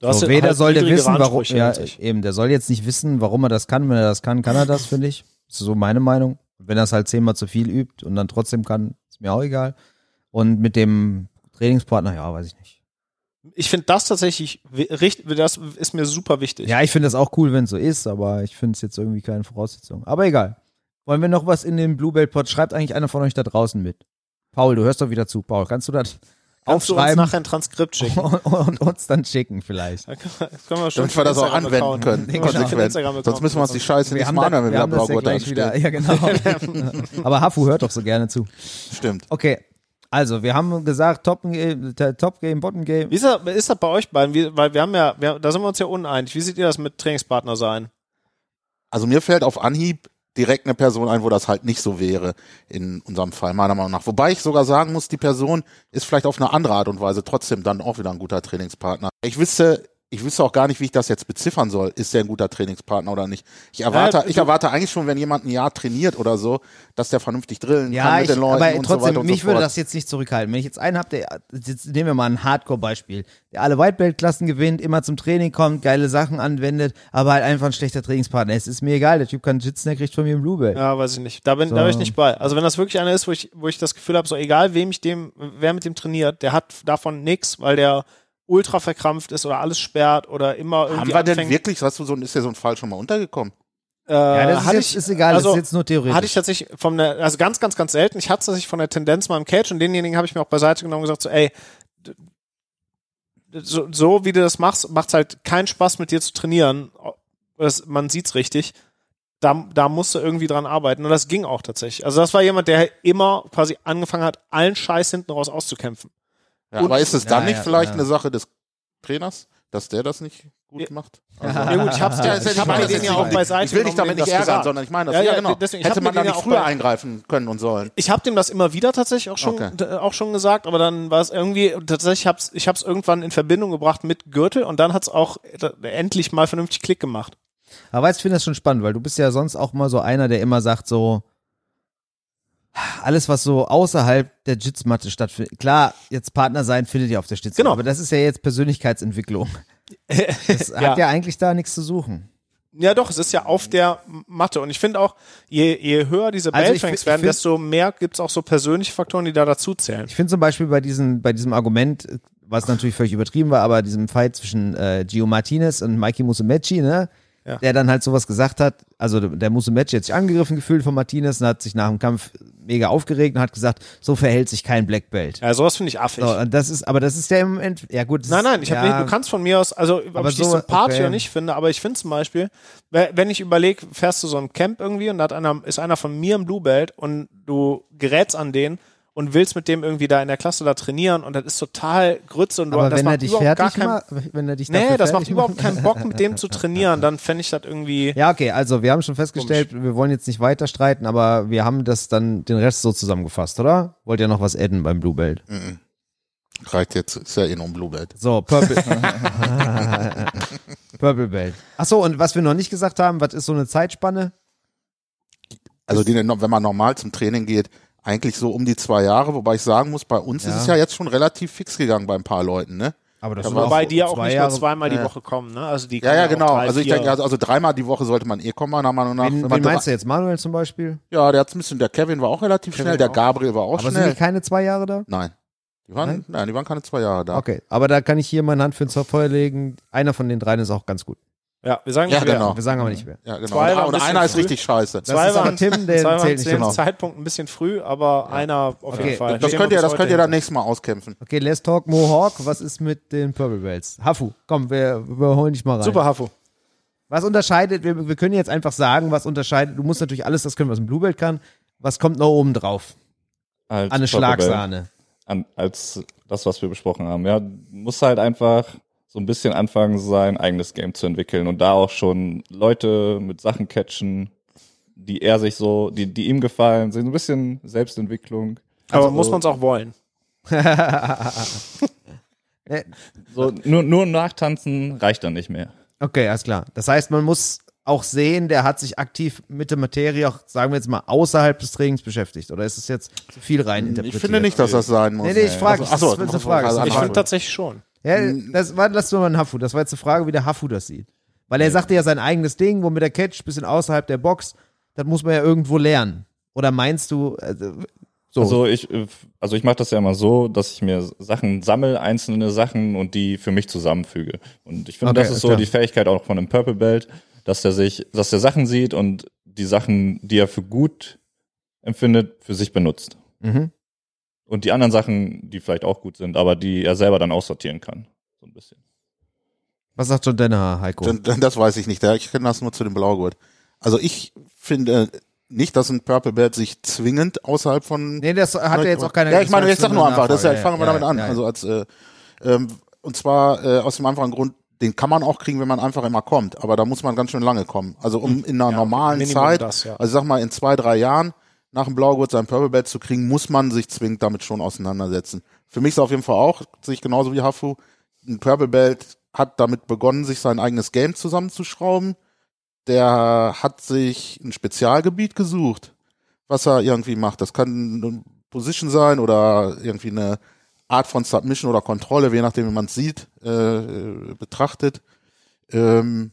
So, weder halt soll der wissen, warum, ja, eben, der soll jetzt nicht wissen, warum er das kann. Wenn er das kann, kann er das, finde ich. Das ist so meine Meinung. Wenn er es halt zehnmal zu viel übt und dann trotzdem kann, ist mir auch egal. Und mit dem Trainingspartner, ja, weiß ich nicht. Ich finde das tatsächlich, wi- richt- das ist mir super wichtig. Ja, ich finde das auch cool, wenn es so ist, aber ich finde es jetzt irgendwie keine Voraussetzung. Aber egal. Wollen wir noch was in den Blue Belt Pod? Schreibt eigentlich einer von euch da draußen mit. Paul, du hörst doch wieder zu. Paul, kannst du das Kannst du uns aufschreiben nachher ein Transkript [LAUGHS] schicken? und, und uns dann schicken vielleicht? Da können wir- wir schon Damit wir das auch anwenden können. Wir. Instagram-Account Sonst müssen wir uns die Scheiße nicht mal anhören, wenn wir ja Blaugurt gleich wieder. anstellen. Ja, genau. [LAUGHS] aber Hafu hört doch so gerne zu. Stimmt. Okay, also wir haben gesagt, Top, Game, Top Game, Bottom Game. Wie ist das, ist das bei euch beiden? Wie, weil wir haben ja, wir, da sind wir uns ja uneinig. Wie seht ihr das mit Trainingspartner sein? Also mir fällt auf Anhieb direkt eine Person ein, wo das halt nicht so wäre in unserem Fall, meiner Meinung nach. Wobei ich sogar sagen muss, die Person ist vielleicht auf eine andere Art und Weise trotzdem dann auch wieder ein guter Trainingspartner. Ich wüsste, ich wüsste auch gar nicht, wie ich das jetzt beziffern soll. Ist der ein guter Trainingspartner oder nicht? Ich erwarte, Ja, ich du- erwarte eigentlich schon, wenn jemand ein Jahr trainiert oder so, dass der vernünftig drillen kann Ja, mit ich, den Leuten aber und trotzdem, so weiter und mich so würde das jetzt nicht zurückhalten. Wenn ich jetzt einen habe, der, jetzt nehmen wir mal ein Hardcore-Beispiel, der alle White Belt-Klassen gewinnt, immer zum Training kommt, geile Sachen anwendet, aber halt einfach ein schlechter Trainingspartner. Es ist mir egal, der Typ kann sitzen, der kriegt von mir ein Blue Belt. Ja, weiß ich nicht. Da bin, da bin ich nicht bei. Also wenn das wirklich einer ist, wo ich, wo ich das Gefühl habe, so egal wem ich dem, wer mit dem trainiert, der hat davon nix, weil der ultra verkrampft ist oder alles sperrt oder immer Haben irgendwie wir denn anfängt, wirklich, hast du so, ist dir so ein Fall schon mal untergekommen? äh, Ja, das ist, jetzt, ich, ist egal, also, das ist jetzt nur theoretisch. Hatte ich tatsächlich von der, also ganz, ganz, ganz selten. Ich hatte es tatsächlich von der Tendenz mal im Cage und denjenigen habe ich mir auch beiseite genommen und gesagt, so, ey, so, so wie du das machst, macht es halt keinen Spaß mit dir zu trainieren. Das, man sieht's richtig. Da, da musst du irgendwie dran arbeiten. Und das ging auch tatsächlich. Also das war jemand, der immer quasi angefangen hat, allen Scheiß hinten raus auszukämpfen. Ja, aber ist es dann Ja, nicht ja, vielleicht ja. eine Sache des Trainers, dass der das nicht gut Ja. macht? [LAUGHS] Also, Ja gut, ich hab's Ja, ich nicht hab meine, den ja auch beiseite Ich will dich damit nicht ärgern, gesagt. sondern ich meine das. Ja, Ja, ja, genau. deswegen, ich Hätte man da nicht auch früher eingreifen können und sollen. Ich habe dem das immer wieder tatsächlich auch schon, Okay. auch schon gesagt, aber dann war es irgendwie, tatsächlich hab's, ich habe es irgendwann in Verbindung gebracht mit Gürtel und dann hat's auch äh, endlich mal vernünftig Klick gemacht. Aber weißt, ich finde das schon spannend, weil du bist ja sonst auch mal so einer, der immer sagt so, alles, was so außerhalb der Jits-Matte stattfindet. Klar, jetzt Partner sein findet ihr auf der Stütze. Genau. Aber das ist ja jetzt Persönlichkeitsentwicklung. [LAUGHS] Das Ja. hat ja eigentlich da nichts zu suchen. Ja, doch, es ist ja auf der Matte. Und ich finde auch, je, je höher diese Also ich werden, desto mehr gibt's auch so persönliche Faktoren, die da dazu zählen. Ich finde zum Beispiel bei diesem, bei diesem Argument, was natürlich völlig übertrieben war, aber diesem Fight zwischen äh, Gio Martinez und Mikey Musumeci, ne? Ja. Der dann halt sowas gesagt hat, also der Musumeci hat sich angegriffen gefühlt von Martinez und hat sich nach dem Kampf mega aufgeregt und hat gesagt, so verhält sich kein Black Belt. Ja, sowas finde ich affig. So, das ist, aber das ist ja im Moment, ja gut. Nein, nein, ich ja, nicht, du kannst von mir aus, also ob Aber ich so- sympathisch okay. oder nicht finde, aber ich finde zum Beispiel, we- wenn ich überlege, fährst du so ein Camp irgendwie und da hat einer, ist einer von mir im Blue Belt und du gerätst an den und willst mit dem irgendwie da in der Klasse da trainieren und das ist total Grütze und du aber das wenn er macht dich überhaupt gar fertig keinen, macht, wenn er dich Nee, das macht überhaupt macht- keinen Bock, mit dem zu trainieren, dann fände ich das irgendwie. Ja, okay, also wir haben schon festgestellt, wir wollen jetzt nicht weiter streiten, aber wir haben das dann den Rest so zusammengefasst, oder? Wollt ihr noch was adden beim Blue Belt? Reicht jetzt, ist ja eh noch ein Blue Belt. So, Purple. [LAUGHS] Purple Belt. Ach so, und was wir noch nicht gesagt haben, was ist so eine Zeitspanne? Also die, wenn man normal zum Training geht, eigentlich so um die zwei Jahre, wobei ich sagen muss, bei uns Ja. ist es ja jetzt schon relativ fix gegangen bei ein paar Leuten, ne? Aber das Ja, sind aber auch Wobei die ja auch zwei nicht Jahre, nur zweimal die. Woche kommen, ne? Also die Ja, ja, genau. drei, also ich denke, also, also dreimal die Woche sollte man eh kommen, meiner Meinung nach. Wen, wen man meinst du jetzt? Manuel zum Beispiel? Ja, der hat ein bisschen, der Kevin war auch relativ Kevin schnell, der auch. Gabriel war auch Aber sind schnell. die keine zwei Jahre da? Nein. Die waren, Nein? nein? die waren keine zwei Jahre da. Okay, aber da kann ich hier meine Hand für ins Feuer legen. Einer von den dreien ist auch ganz gut. Ja, wir sagen Ja, genau. Wir sagen aber nicht wer. Ja, genau. Zwei ein und bisschen einer ist früh. richtig scheiße. Das Zwei ist waren, Tim, der zwei zählt zu nicht dem genau. Zeitpunkt ein bisschen früh, aber einer auf Okay, jeden Fall. Das Stehen könnt ihr, das könnt ihr dann nächstes Mal auskämpfen. Okay, let's talk Mohawk. Was ist mit den Purple Belts? Hafu, komm, wir, wir holen dich mal rein. Super, Hafo. Was unterscheidet, wir, wir können jetzt einfach sagen, was unterscheidet, du musst natürlich alles das können, was ein Blue Belt kann. Was kommt noch oben drauf? Als An eine. Schlagsahne. An, als das, was wir besprochen haben. Ja, muss halt einfach so ein bisschen anfangen, sein eigenes Game zu entwickeln und da auch schon Leute mit Sachen catchen, die er sich so, die, die ihm gefallen, so ein bisschen Selbstentwicklung. Aber Also- muss man es auch wollen. [LAUGHS] Äh, So, nur, nur nachtanzen reicht dann nicht mehr. Okay, alles klar. Das heißt, man muss auch sehen, der hat sich aktiv mit der Materie auch, sagen wir jetzt mal, außerhalb des Trainings beschäftigt. Oder ist es jetzt zu viel rein interpretiert? Ich finde nicht, dass das sein muss. Nee, nee, ich frage. Ach so, das ist eine Frage. also Ich finde tatsächlich schon. Ja, das war, lass nur mal ein Hafu. Das war jetzt eine Frage, wie der Hafu das sieht. Weil er sagte ja sein eigenes Ding, womit er catcht, bisschen außerhalb der Box. Das muss man ja irgendwo lernen. Oder meinst du, also, so. Also ich, äh, also ich mache das ja immer so, dass ich mir Sachen sammle, einzelne Sachen und die für mich zusammenfüge. Und ich finde, Okay, das ist so klar. die Fähigkeit auch von einem Purple Belt, dass der sich, dass der Sachen sieht und die Sachen, die er für gut empfindet, für sich benutzt. mhm. Und die anderen Sachen, die vielleicht auch gut sind, aber die er selber dann aussortieren kann. So ein bisschen. Was sagt John Denner, Heiko? Das weiß ich nicht. Ja, Ich kenne das nur zu dem Blaugurt. Also ich finde nicht, dass ein Purple Belt sich zwingend außerhalb von nee, das hat er jetzt auch keine Ja, ich meine, ich sag nur einfach, das ist ja, Ja, fangen wir ja, damit an. ja, ja. Also als äh, ähm, und zwar äh, aus dem einfachen Grund, den kann man auch kriegen, wenn man einfach immer kommt, aber da muss man ganz schön lange kommen. Also um in einer Ja, normalen Zeit, das, ja. also sag mal in zwei, drei Jahren nach dem Blaugurt sein Purple Belt zu kriegen, muss man sich zwingend damit schon auseinandersetzen. Für mich ist auf jeden Fall auch, sehe ich genauso wie Hafu, ein Purple Belt hat damit begonnen, sich sein eigenes Game zusammenzuschrauben. Der hat sich ein Spezialgebiet gesucht, was er irgendwie macht. Das kann eine Position sein oder irgendwie eine Art von Submission oder Kontrolle, je nachdem, wie man es sieht, äh, betrachtet. Ähm,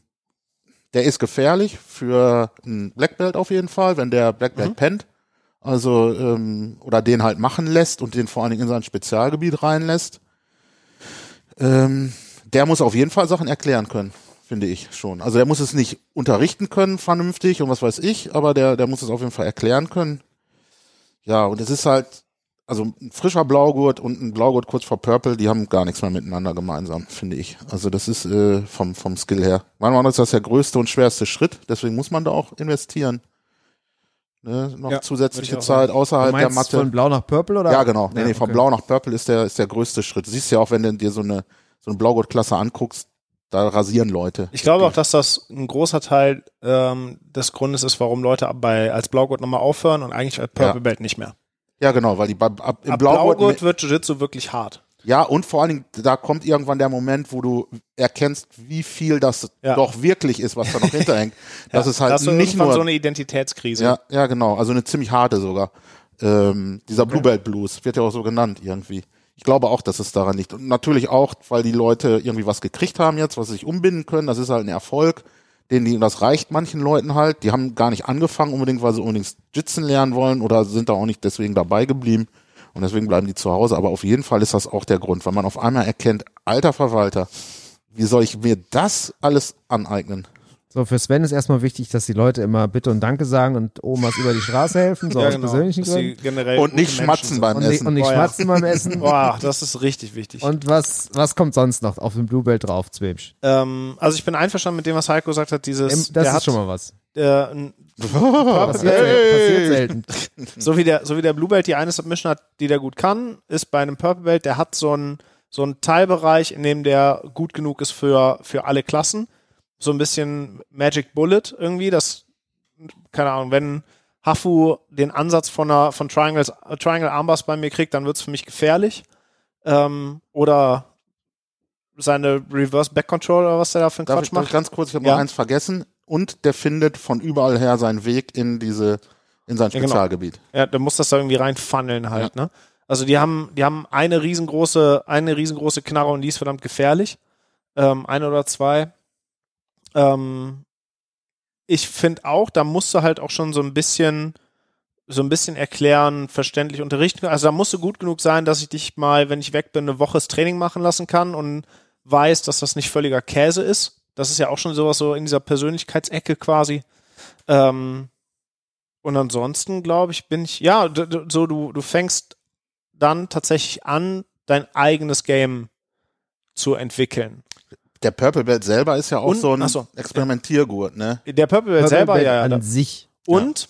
der ist gefährlich für ein Black Belt auf jeden Fall, wenn der Black Belt pennt. Also, ähm, oder den halt machen lässt und den vor allen Dingen in sein Spezialgebiet reinlässt. Ähm, der muss auf jeden Fall Sachen erklären können, finde ich schon. Also der muss es nicht unterrichten können, vernünftig und was weiß ich, aber der, der muss es auf jeden Fall erklären können. Ja, und es ist halt, also ein frischer Blaugurt und ein Blaugurt kurz vor Purple, die haben gar nichts mehr miteinander gemeinsam, finde ich. Also das ist äh, vom, vom Skill her. Meiner Meinung nach ist das der größte und schwerste Schritt, deswegen muss man da auch investieren. Ne? Noch Ja, zusätzliche Zeit Du außerhalb der meinst Matte. von Blau nach Purple oder? Ja, genau. Nee, nee, von okay. Blau nach Purple ist der, ist der größte Schritt. Du siehst ja auch, wenn du dir so eine, so eine Blaugurt-Klasse anguckst, da rasieren Leute. Ich glaube auch, dass das ein großer Teil ähm, des Grundes ist, warum Leute bei als Blaugurt nochmal aufhören und eigentlich als Purple Ja. Belt nicht mehr. Ja, genau, weil die bei, ab, im Ab Blaugurt, Blaugurt wird Jiu-Jitsu wirklich hart. Ja, und vor allen Dingen, da kommt irgendwann der Moment, wo du erkennst, wie viel das Ja. doch wirklich ist, was da noch hinterhängt. [LAUGHS] Das Ja, ist halt du nicht nur, so eine Identitätskrise. ja, ja, genau, also eine ziemlich harte sogar. Ähm, dieser Bluebelt Blues wird ja auch so genannt irgendwie. Ich glaube auch, dass es daran liegt. Und natürlich auch, weil die Leute irgendwie was gekriegt haben jetzt, was sie sich umbinden können. Das ist halt ein Erfolg, den die, das reicht manchen Leuten halt. Die haben gar nicht angefangen unbedingt, weil sie unbedingt Jitzen lernen wollen oder sind da auch nicht deswegen dabei geblieben. Und deswegen bleiben die zu Hause. Aber auf jeden Fall ist das auch der Grund, weil man auf einmal erkennt, alter Verwalter, wie soll ich mir das alles aneignen? So, für Sven ist erstmal wichtig, dass die Leute immer Bitte und Danke sagen und Omas über die Straße helfen, so Ja, aus genau. persönlichen Gründen. Und nicht schmatzen beim Und, Essen. und nicht Oh ja. schmatzen beim Essen. [LAUGHS] Boah, das ist richtig wichtig. Und was, was kommt sonst noch auf dem Bluebelt drauf, Zwebsch? ähm, also ich bin einverstanden mit dem, was Heiko gesagt hat. Dieses, Ähm, Das der ist hat, schon mal was. Äh, ein- [LAUGHS] Passiert, selten. [LAUGHS] so wie der, so wie der Blue Belt die eine Submission hat, die der gut kann, ist bei einem Purple Belt, der hat so einen, so einen Teilbereich, in dem der gut genug ist für, für alle Klassen. So ein bisschen Magic Bullet irgendwie, das, keine Ahnung, wenn Hafu den Ansatz von einer, von Triangles, Triangle Armbar bei mir kriegt, dann wird's für mich gefährlich. Ähm, oder seine Reverse Back Control oder was der da für einen Darf Quatsch ich, macht. ganz kurz, ich habe noch eins vergessen. Und der findet von überall her seinen Weg in diese, in sein Ja, genau. Spezialgebiet. Ja, da muss das da irgendwie reinfunneln halt, ne? Also die haben, die haben eine riesengroße, eine riesengroße Knarre und die ist verdammt gefährlich. Ähm, eine oder zwei. Ähm, ich finde auch, da musst du halt auch schon so ein bisschen, so ein bisschen erklären, verständlich unterrichten. Also da musst du gut genug sein, dass ich dich mal, wenn ich weg bin, eine Woche das Training machen lassen kann und weiß, dass das nicht völliger Käse ist. Das ist ja auch schon sowas so in dieser Persönlichkeitsecke quasi. Ähm, und ansonsten, glaube ich, bin ich, ja, so du, du fängst dann tatsächlich an, dein eigenes Game zu entwickeln. Der Purple Belt selber ist ja auch Und- so ein so, Experimentiergurt, ne? Der Purple Belt selber, Purple ja, ja. an da- sich. Und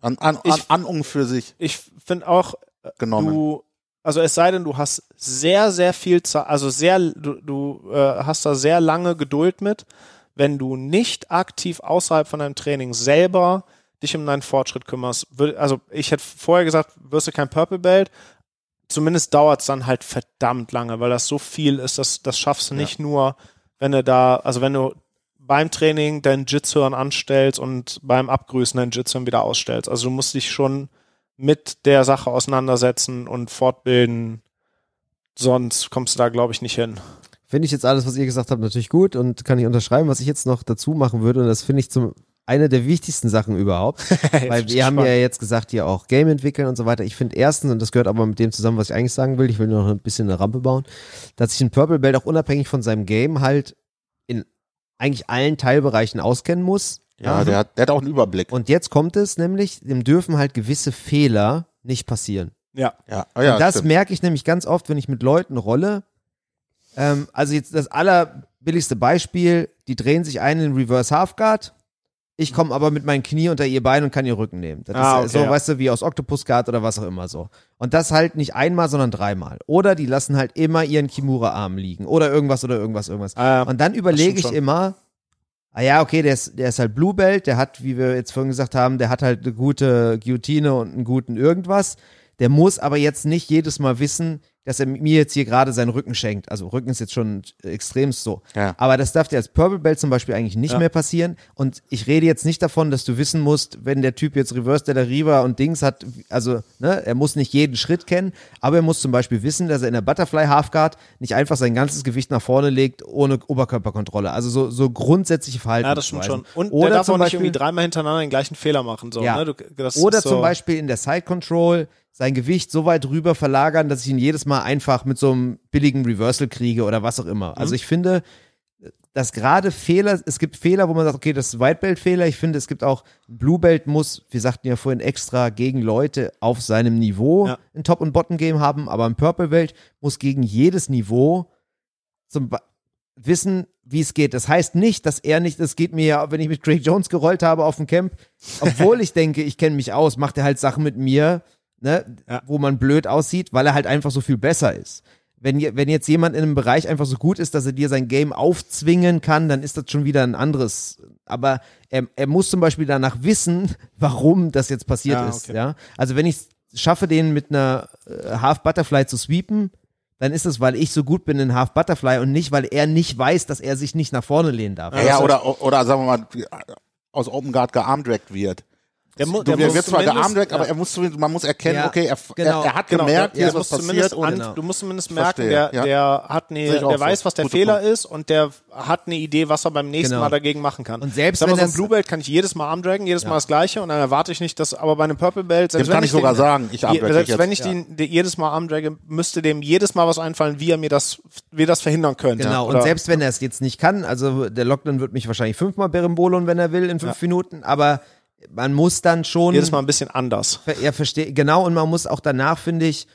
An, an, an, Ich- an und für sich ich finde auch, genommen. du, also es sei denn, du hast sehr, sehr viel Zeit, also sehr, du, du äh, hast da sehr lange Geduld mit, wenn du nicht aktiv außerhalb von deinem Training selber dich um deinen Fortschritt kümmerst. Also ich hätte vorher gesagt, wirst du kein Purple Belt, zumindest dauert es dann halt verdammt lange, weil das so viel ist, das, das schaffst du nicht nur, wenn du da, also wenn du beim Training dein Jitsuhirn anstellst und beim Abgrüßen dein Jitsuhirn wieder ausstellst. Also du musst dich schon mit der Sache auseinandersetzen und fortbilden. Sonst kommst du da, glaube ich, nicht hin. Finde ich jetzt alles, was ihr gesagt habt, natürlich gut und kann ich unterschreiben. Was ich jetzt noch dazu machen würde, und das finde ich zum eine der wichtigsten Sachen überhaupt, [LAUGHS] weil wir haben ja jetzt gesagt, hier auch Game entwickeln und so weiter. Ich finde erstens, und das gehört aber mit dem zusammen, was ich eigentlich sagen will, ich will nur noch ein bisschen eine Rampe bauen, dass sich ein Purple Belt auch unabhängig von seinem Game halt in eigentlich allen Teilbereichen auskennen muss. Ja, der hat, der hat auch einen Überblick. Und jetzt kommt es nämlich, dem dürfen halt gewisse Fehler nicht passieren. Ja. ja, oh ja, und das stimmt. merke ich nämlich ganz oft, wenn ich mit Leuten rolle. Ähm, also jetzt das allerbilligste Beispiel, die drehen sich ein in Reverse Half Guard. Ich komme aber mit meinem Knie unter ihr Bein und kann ihr Rücken nehmen. Das Ah, ist okay, so, ja. weißt du, wie aus Octopus Guard oder was auch immer so. Und das halt nicht einmal, sondern dreimal. Oder die lassen halt immer ihren Kimura-Arm liegen. Oder irgendwas oder irgendwas, irgendwas. Ah, Und dann überlege ich schon. immer, ah ja, okay, der ist, der ist halt Blue Belt, der hat, wie wir jetzt vorhin gesagt haben, der hat halt eine gute Guillotine und einen guten irgendwas. Der muss aber jetzt nicht jedes Mal wissen, dass er mir jetzt hier gerade seinen Rücken schenkt. Also Rücken ist jetzt schon extremst so. Ja. Aber das darf dir als Purple Belt zum Beispiel eigentlich nicht Ja. mehr passieren. Und ich rede jetzt nicht davon, dass du wissen musst, wenn der Typ jetzt Reverse de la Riva und Dings hat, also ne, er muss nicht jeden Schritt kennen, aber er muss zum Beispiel wissen, dass er in der Butterfly Halfguard nicht einfach sein ganzes Gewicht nach vorne legt ohne Oberkörperkontrolle. Also so, so grundsätzliche Verhalten. Ja, das stimmt schon. Und oder der darf zum auch nicht Beispiel, irgendwie dreimal hintereinander den gleichen Fehler machen. So, Ja. ne? du, oder so, zum Beispiel in der Side Control sein Gewicht so weit rüber verlagern, dass ich ihn jedes Mal einfach mit so einem billigen Reversal kriege oder was auch immer. Mhm. Also ich finde, dass gerade Fehler, es gibt Fehler, wo man sagt, okay, das ist White Belt Fehler. Ich finde, es gibt auch Blue Belt muss, wir sagten ja vorhin extra gegen Leute auf seinem Niveau Ja. ein Top und Bottom Game haben, aber ein Purple Belt muss gegen jedes Niveau zum Ba- wissen, wie es geht. Das heißt nicht, dass er nicht, es geht mir ja, wenn ich mit Craig Jones gerollt habe auf dem Camp, [LAUGHS] obwohl ich denke, ich kenne mich aus, macht er halt Sachen mit mir, ne, Ja. wo man blöd aussieht, weil er halt einfach so viel besser ist. Wenn, wenn jetzt jemand in einem Bereich einfach so gut ist, dass er dir sein Game aufzwingen kann, dann ist das schon wieder ein anderes. Aber er, er muss zum Beispiel danach wissen, [LAUGHS] warum das jetzt passiert Ja, ist. okay. Ja? Also wenn ich es schaffe, den mit einer äh, Half Butterfly zu sweepen, dann ist es, weil ich so gut bin in Half Butterfly und nicht, weil er nicht weiß, dass er sich nicht nach vorne lehnen darf. Ja, ja oder, oder sagen wir mal, aus Open Guard gearmdragt wird. Der mu- Du, der der wird zwar zumindest- gearmt weg, aber ja. er muss zumindest, man muss erkennen, Ja, okay, er, genau. er, er hat Genau, gemerkt, der, hier der ist was passiert und an, du musst zumindest merken, verstehe, der, der hat eine, der so. weiß, was der Guter Fehler Punkt. ist und der hat eine Idee, was er beim nächsten Genau. Mal dagegen machen kann. Und selbst Sag mal, so ein Blue Belt kann ich jedes Mal armdragen, jedes Mal das gleiche und dann erwarte ich nicht, dass, aber bei einem Purple Belt, selbst Dem wenn kann ich den- sogar sagen, ich armdrage selbst jetzt. wenn ich den, den jedes Mal armdrage, müsste dem jedes Mal was einfallen, wie er mir das, wie das verhindern könnte. Genau, und selbst wenn er es jetzt nicht kann, also der Lockdown wird mich wahrscheinlich fünfmal berimbolon, wenn er will, in fünf Minuten, aber man muss dann schon. jedes Mal ein bisschen anders. Ja, verstehe, genau, und man muss auch danach, finde ich,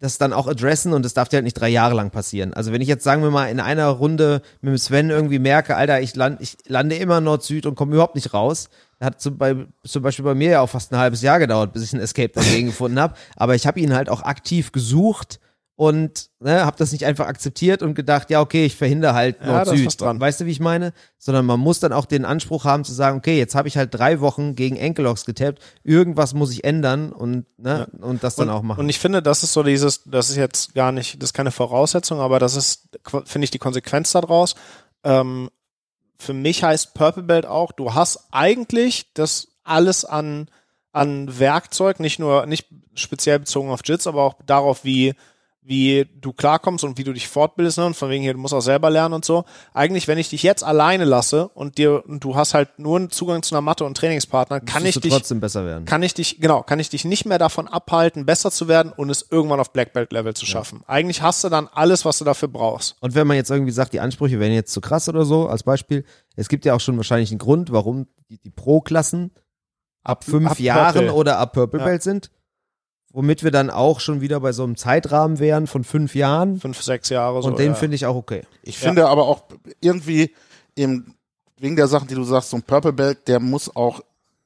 das dann auch adressen und das darf ja halt nicht drei Jahre lang passieren. Also wenn ich jetzt, sagen wir mal, in einer Runde mit dem Sven irgendwie merke, Alter, ich, land, ich lande immer Nord-Süd und komme überhaupt nicht raus, hat zum, bei, zum Beispiel bei mir ja auch fast ein halbes Jahr gedauert, bis ich einen Escape dagegen [LAUGHS] gefunden habe, aber ich habe ihn halt auch aktiv gesucht und ne, habe das nicht einfach akzeptiert und gedacht, ja, okay, ich verhindere halt Ja, Nord-Süd. dran. Weißt du, wie ich meine? Sondern man muss dann auch den Anspruch haben zu sagen, okay, jetzt habe ich halt drei Wochen gegen Enkelocks getappt, irgendwas muss ich ändern und, ne, und das dann und, auch machen. Und ich finde, das ist so dieses, das ist jetzt gar nicht, das ist keine Voraussetzung, aber das ist, finde ich, die Konsequenz daraus. Ähm, für mich heißt Purple Belt auch, du hast eigentlich das alles an, an Werkzeug, nicht nur, nicht speziell bezogen auf Jits, aber auch darauf, wie, wie du klarkommst und wie du dich fortbildest, ne? und von wegen hier, du musst auch selber lernen und so. Eigentlich, wenn ich dich jetzt alleine lasse und dir, und du hast halt nur einen Zugang zu einer Matte und Trainingspartner, kann ich dich, trotzdem besser werden. kann ich dich, genau, kann ich dich nicht mehr davon abhalten, besser zu werden und es irgendwann auf Black Belt Level zu schaffen. Eigentlich hast du dann alles, was du dafür brauchst. Und wenn man jetzt irgendwie sagt, die Ansprüche wären jetzt zu krass oder so, als Beispiel, es gibt ja auch schon wahrscheinlich einen Grund, warum die, die Pro-Klassen ab fünf ab Jahren Purple. oder ab Purple Ja. Belt sind, womit wir dann auch schon wieder bei so einem Zeitrahmen wären von fünf Jahren. Fünf, sechs Jahre so. und den ja. finde ich auch okay. Ich finde aber auch irgendwie eben wegen der Sachen, die du sagst, so ein Purple Belt, der muss auch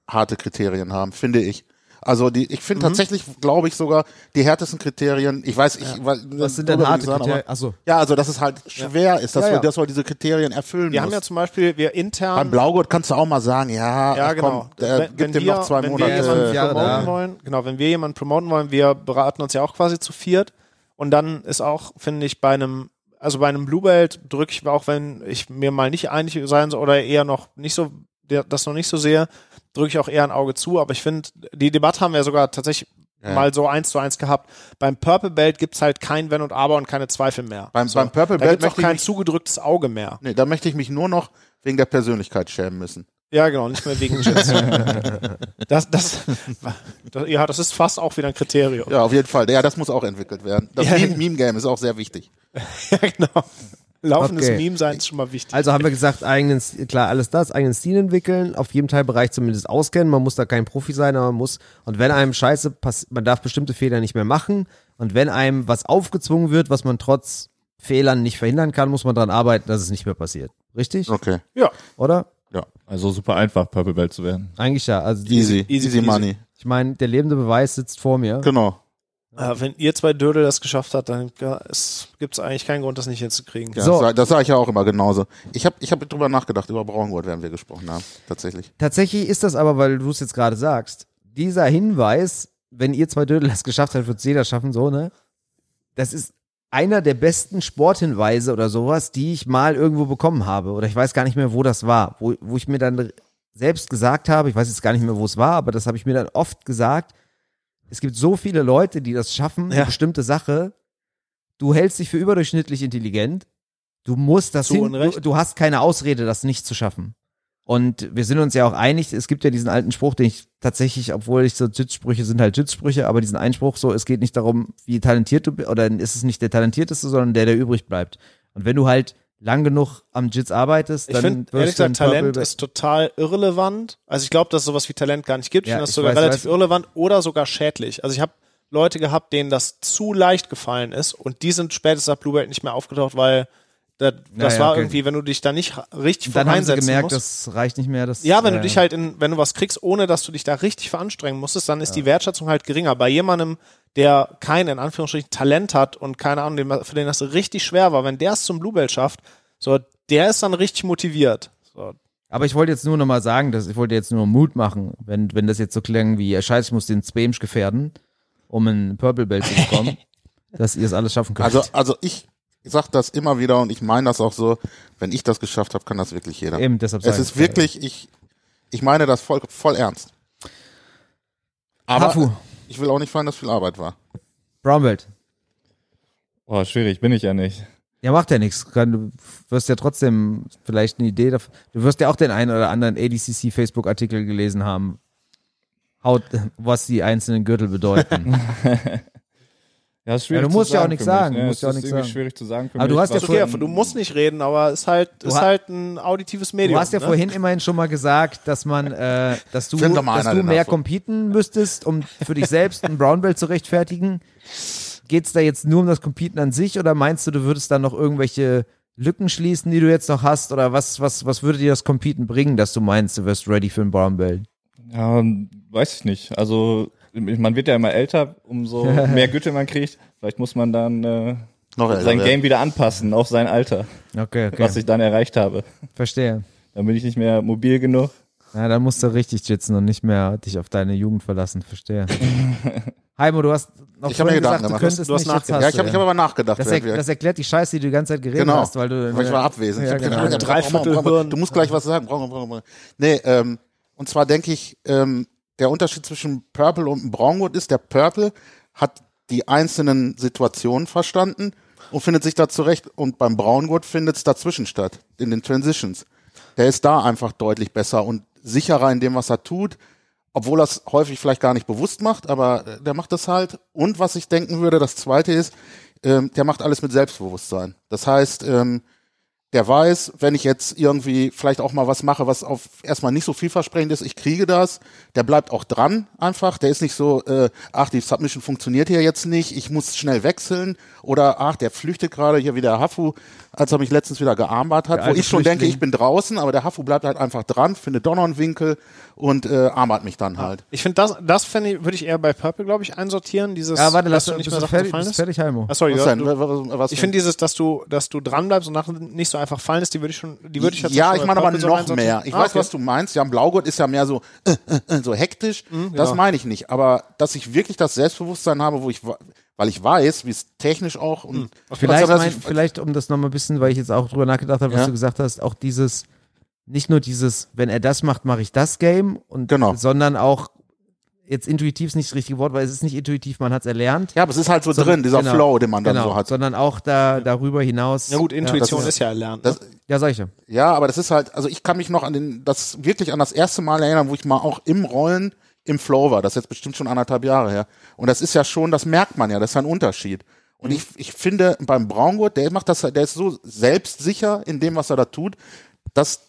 harte Kriterien haben, finde ich. Also die, ich Mhm. finde tatsächlich, glaube ich sogar, die härtesten Kriterien, ich weiß, ich weiß, Was sind denn harte sagen, Kriterien? aber-. Ja, also dass es halt schwer ist, dass, Ja, ja. Wir, dass wir diese Kriterien erfüllen Wir muss. haben ja zum Beispiel, wir Beim intern, Blaugurt kannst du auch mal sagen, ja, ja genau, komm, wenn gibt dem wir, noch zwei wenn Monate. wir jemanden promoten da. wollen, genau, wenn wir jemanden promoten wollen, wir beraten uns ja auch quasi zu viert und dann ist auch, finde ich, bei einem also bei einem Blue Belt drücke ich auch, wenn ich mir mal nicht einig sein soll oder eher noch nicht so, das noch nicht so sehe, drücke ich auch eher ein Auge zu. Aber ich finde, die Debatte haben wir sogar tatsächlich Ja. mal so eins zu eins gehabt. Beim Purple Belt gibt's halt kein Wenn und Aber und keine Zweifel mehr. Beim- beim Purple da Belt gibt's auch kein mich- zugedrücktes Auge mehr. Nee, da möchte ich mich nur noch wegen der Persönlichkeit schämen müssen. Ja, genau, nicht mehr wegen Jits. [LAUGHS] das, das, das, ja, das ist fast auch wieder ein Kriterium. Ja, auf jeden Fall. Ja, das muss auch entwickelt werden. Das Ja. Meme- Meme-Game ist auch sehr wichtig. [LAUGHS] Ja, genau. Laufendes Okay. Meme sein ist schon mal wichtig. Also haben wir gesagt, eigenen, klar, alles das, eigenen Stil entwickeln, auf jedem Teilbereich zumindest auskennen. Man muss da kein Profi sein, aber man muss, und wenn einem Scheiße passiert, man darf bestimmte Fehler nicht mehr machen. Und wenn einem was aufgezwungen wird, was man trotz Fehlern nicht verhindern kann, muss man daran arbeiten, dass es nicht mehr passiert. Richtig? Okay. ja. Oder? Ja. Also super einfach, Purple Belt zu werden. Eigentlich ja. Also die, Easy. Easy Easy, peasy. money. ich meine, der lebende Beweis sitzt vor mir. Genau. Äh, wenn ihr zwei Dödel das geschafft habt, dann ja, es eigentlich keinen Grund, das nicht hinzukriegen. Ja, So. Das, sage ich ja auch immer genauso. Ich habe ich hab drüber nachgedacht, über Braungurt, während wir gesprochen haben. Tatsächlich. Tatsächlich ist das aber, weil du es jetzt gerade sagst, dieser Hinweis, wenn ihr zwei Dödel das geschafft habt, wird jeder schaffen, so, ne? Das ist einer der besten Sporthinweise oder sowas, die ich mal irgendwo bekommen habe. Oder ich weiß gar nicht mehr, wo das war. Wo, wo ich mir dann selbst gesagt habe, ich weiß jetzt gar nicht mehr, wo es war, aber das habe ich mir dann oft gesagt. Es gibt so viele Leute, die das schaffen, eine Ja. bestimmte Sache. Du hältst dich für überdurchschnittlich intelligent. Du musst das hin, du, du hast keine Ausrede, das nicht zu schaffen. Und wir sind uns ja auch einig, es gibt ja diesen alten Spruch, den ich tatsächlich, obwohl ich so Jits-Sprüche sind halt Jits-Sprüche, aber diesen Einspruch so, es geht nicht darum, wie talentiert du bist, oder ist es nicht der Talentierteste, sondern der, der übrig bleibt. Und wenn du halt lang genug am Jits arbeitest, Ich dann ehrlich wirst du ein gesagt, Talent ist total irrelevant. Also ich glaube, dass es sowas wie Talent gar nicht gibt. Ich Ja, finde das ich sogar weiß, relativ weiß. irrelevant oder sogar schädlich. Also ich habe Leute gehabt, denen das zu leicht gefallen ist und die sind spätestens ab Blue Belt nicht mehr aufgetaucht, weil das, das ja, war okay. irgendwie, wenn du dich da nicht richtig dann haben sie gemerkt, musst. das reicht nicht mehr. Das, Ja, wenn äh, du dich halt in, wenn du was kriegst, ohne dass du dich da richtig veranstrengen musstest, dann ist die Wertschätzung halt geringer. Bei jemandem, der kein, in Anführungsstrichen, Talent hat und keine Ahnung, für den das richtig schwer war, wenn der es zum Blue Belt schafft, so, der ist dann richtig motiviert. So, Aber ich wollte jetzt nur nochmal sagen, dass ich wollte jetzt nur Mut machen, wenn, wenn das jetzt so klang wie, ja, scheiße, ich muss den Spamsch gefährden, um ein Purple Belt zu bekommen, [LAUGHS] dass ihr es alles schaffen könnt. Also, also ich sag das immer wieder und ich meine das auch so, wenn ich das geschafft habe, kann das wirklich jeder. Eben, deshalb es ist ich, wirklich, ich, ich meine das voll, voll ernst. Aber Hafu, ich will auch nicht fallen, dass viel Arbeit war. Brown Belt. Boah, schwierig, bin ich ja nicht. Ja, macht ja nichts. Kann- Du wirst ja trotzdem vielleicht eine Idee davon. Du wirst ja auch den einen oder anderen ADCC Facebook-Artikel gelesen haben, haut, was die einzelnen Gürtel bedeuten. [LAUGHS] Ja, ist schwierig Ja, du musst ja auch nichts sagen, du ne? musst ja auch ist nichts irgendwie sagen. schwierig zu sagen für Aber mich. du hast ja was- Okay, vorhin- du musst nicht reden, aber es ist halt, ist ha- halt ein auditives Medium. Du hast ja ne? vorhin immerhin schon mal gesagt, dass man, äh, dass du, dass du mehr competen müsstest, um für dich selbst einen Brown Belt zu rechtfertigen. Geht's da jetzt nur um das Competen an sich oder meinst du, du würdest dann noch irgendwelche Lücken schließen, die du jetzt noch hast? Oder was, was, was würde dir das Competen bringen, dass du meinst, du wirst ready für einen Brown Belt? Ja, weiß ich nicht. Also man wird ja immer älter, umso [LAUGHS] mehr Gürtel man kriegt. Vielleicht muss man dann äh, Noch älter sein. Game wieder anpassen auf sein Alter, Okay, okay. was ich dann erreicht habe. Verstehe. Dann bin ich nicht mehr mobil genug. Ja, dann musst du richtig jitzen und nicht mehr dich auf deine Jugend verlassen. Verstehe. [LAUGHS] Heimo, du hast noch Ich hab mir vorhin Gedanken gesagt, du gemacht. könntest Du hast nicht, nachgedacht. hast Ja, ich habe hab aber nachgedacht. das, er, das erklärt die Scheiße, die du die ganze Zeit geredet Genau, hast, weil du. weil ich war abwesend. Ja, ich hab genau. gedacht. Du musst gleich was sagen. Nee, ähm, und zwar denke ich, ähm, der Unterschied zwischen Purple und Braungut ist, der Purple hat die einzelnen Situationen verstanden und findet sich da zurecht. Und beim Braungurt findet es dazwischen statt, in den Transitions. Der ist da einfach deutlich besser und sicherer in dem, was er tut, obwohl er es häufig vielleicht gar nicht bewusst macht, aber äh, der macht das halt. Und was ich denken würde, das zweite ist, ähm, der macht alles mit Selbstbewusstsein. Das heißt, ähm, der weiß, wenn ich jetzt irgendwie vielleicht auch mal was mache, was auf erstmal nicht so vielversprechend ist, ich kriege das, der bleibt auch dran einfach, der ist nicht so, äh, ach, die Submission funktioniert hier jetzt nicht, ich muss schnell wechseln oder ach, der flüchtet gerade hier wie der Hafu, als er mich letztens wieder gearmbart hat, Der wo ich schon denke, ich bin draußen, aber der Hafu bleibt halt einfach dran, findet doch noch einen Winkel und äh, armbart mich dann halt. Ich finde, das, das fände ich, würde ich eher bei Purple, glaube ich, einsortieren. Dieses, Ja, warte, lass du nicht mehr Sachen fertig, gefallen ist. fertig, Heimo. Ah, sorry, Was ja, denn? du, Was- was- ich finde dieses, dass du, dass du dranbleibst und nachher nicht so einfach fallen ist, die würde ich schon, die würde ich jetzt ja, ich meine aber so noch einsortieren. mehr. Ich Ah, weiß, okay. was du meinst. Ja, ein Blaugurt ist ja mehr so, äh, äh, äh, so hektisch. Das genau. meine ich nicht. Aber dass ich wirklich das Selbstbewusstsein habe, wo ich, weil ich weiß, wie es technisch auch und Vielleicht, dass mein, ich- vielleicht, um das nochmal ein bisschen, weil ich jetzt auch drüber nachgedacht habe, was Ja. du gesagt hast, auch dieses, nicht nur dieses, wenn er das macht, mache ich das Game, und, Genau. sondern auch, jetzt intuitiv ist nicht das richtige Wort, weil es ist nicht intuitiv, man hat es erlernt. ja, aber es ist halt so Sondern- drin, dieser genau, Flow, den man dann genau, so hat. Sondern auch da, darüber hinaus. Ja gut, Intuition das ist, ja erlernt. Das, ne? Ja, sag ich ja. ja, aber das ist halt, also ich kann mich noch an den, das wirklich an das erste Mal erinnern, wo ich mal auch im Rollen im Flow war. Das ist jetzt bestimmt schon anderthalb Jahre her. Und das ist ja schon, das merkt man ja, das ist ein Unterschied. Und ich, ich finde, beim Braungurt, der macht das, der ist so selbstsicher in dem, was er da tut, dass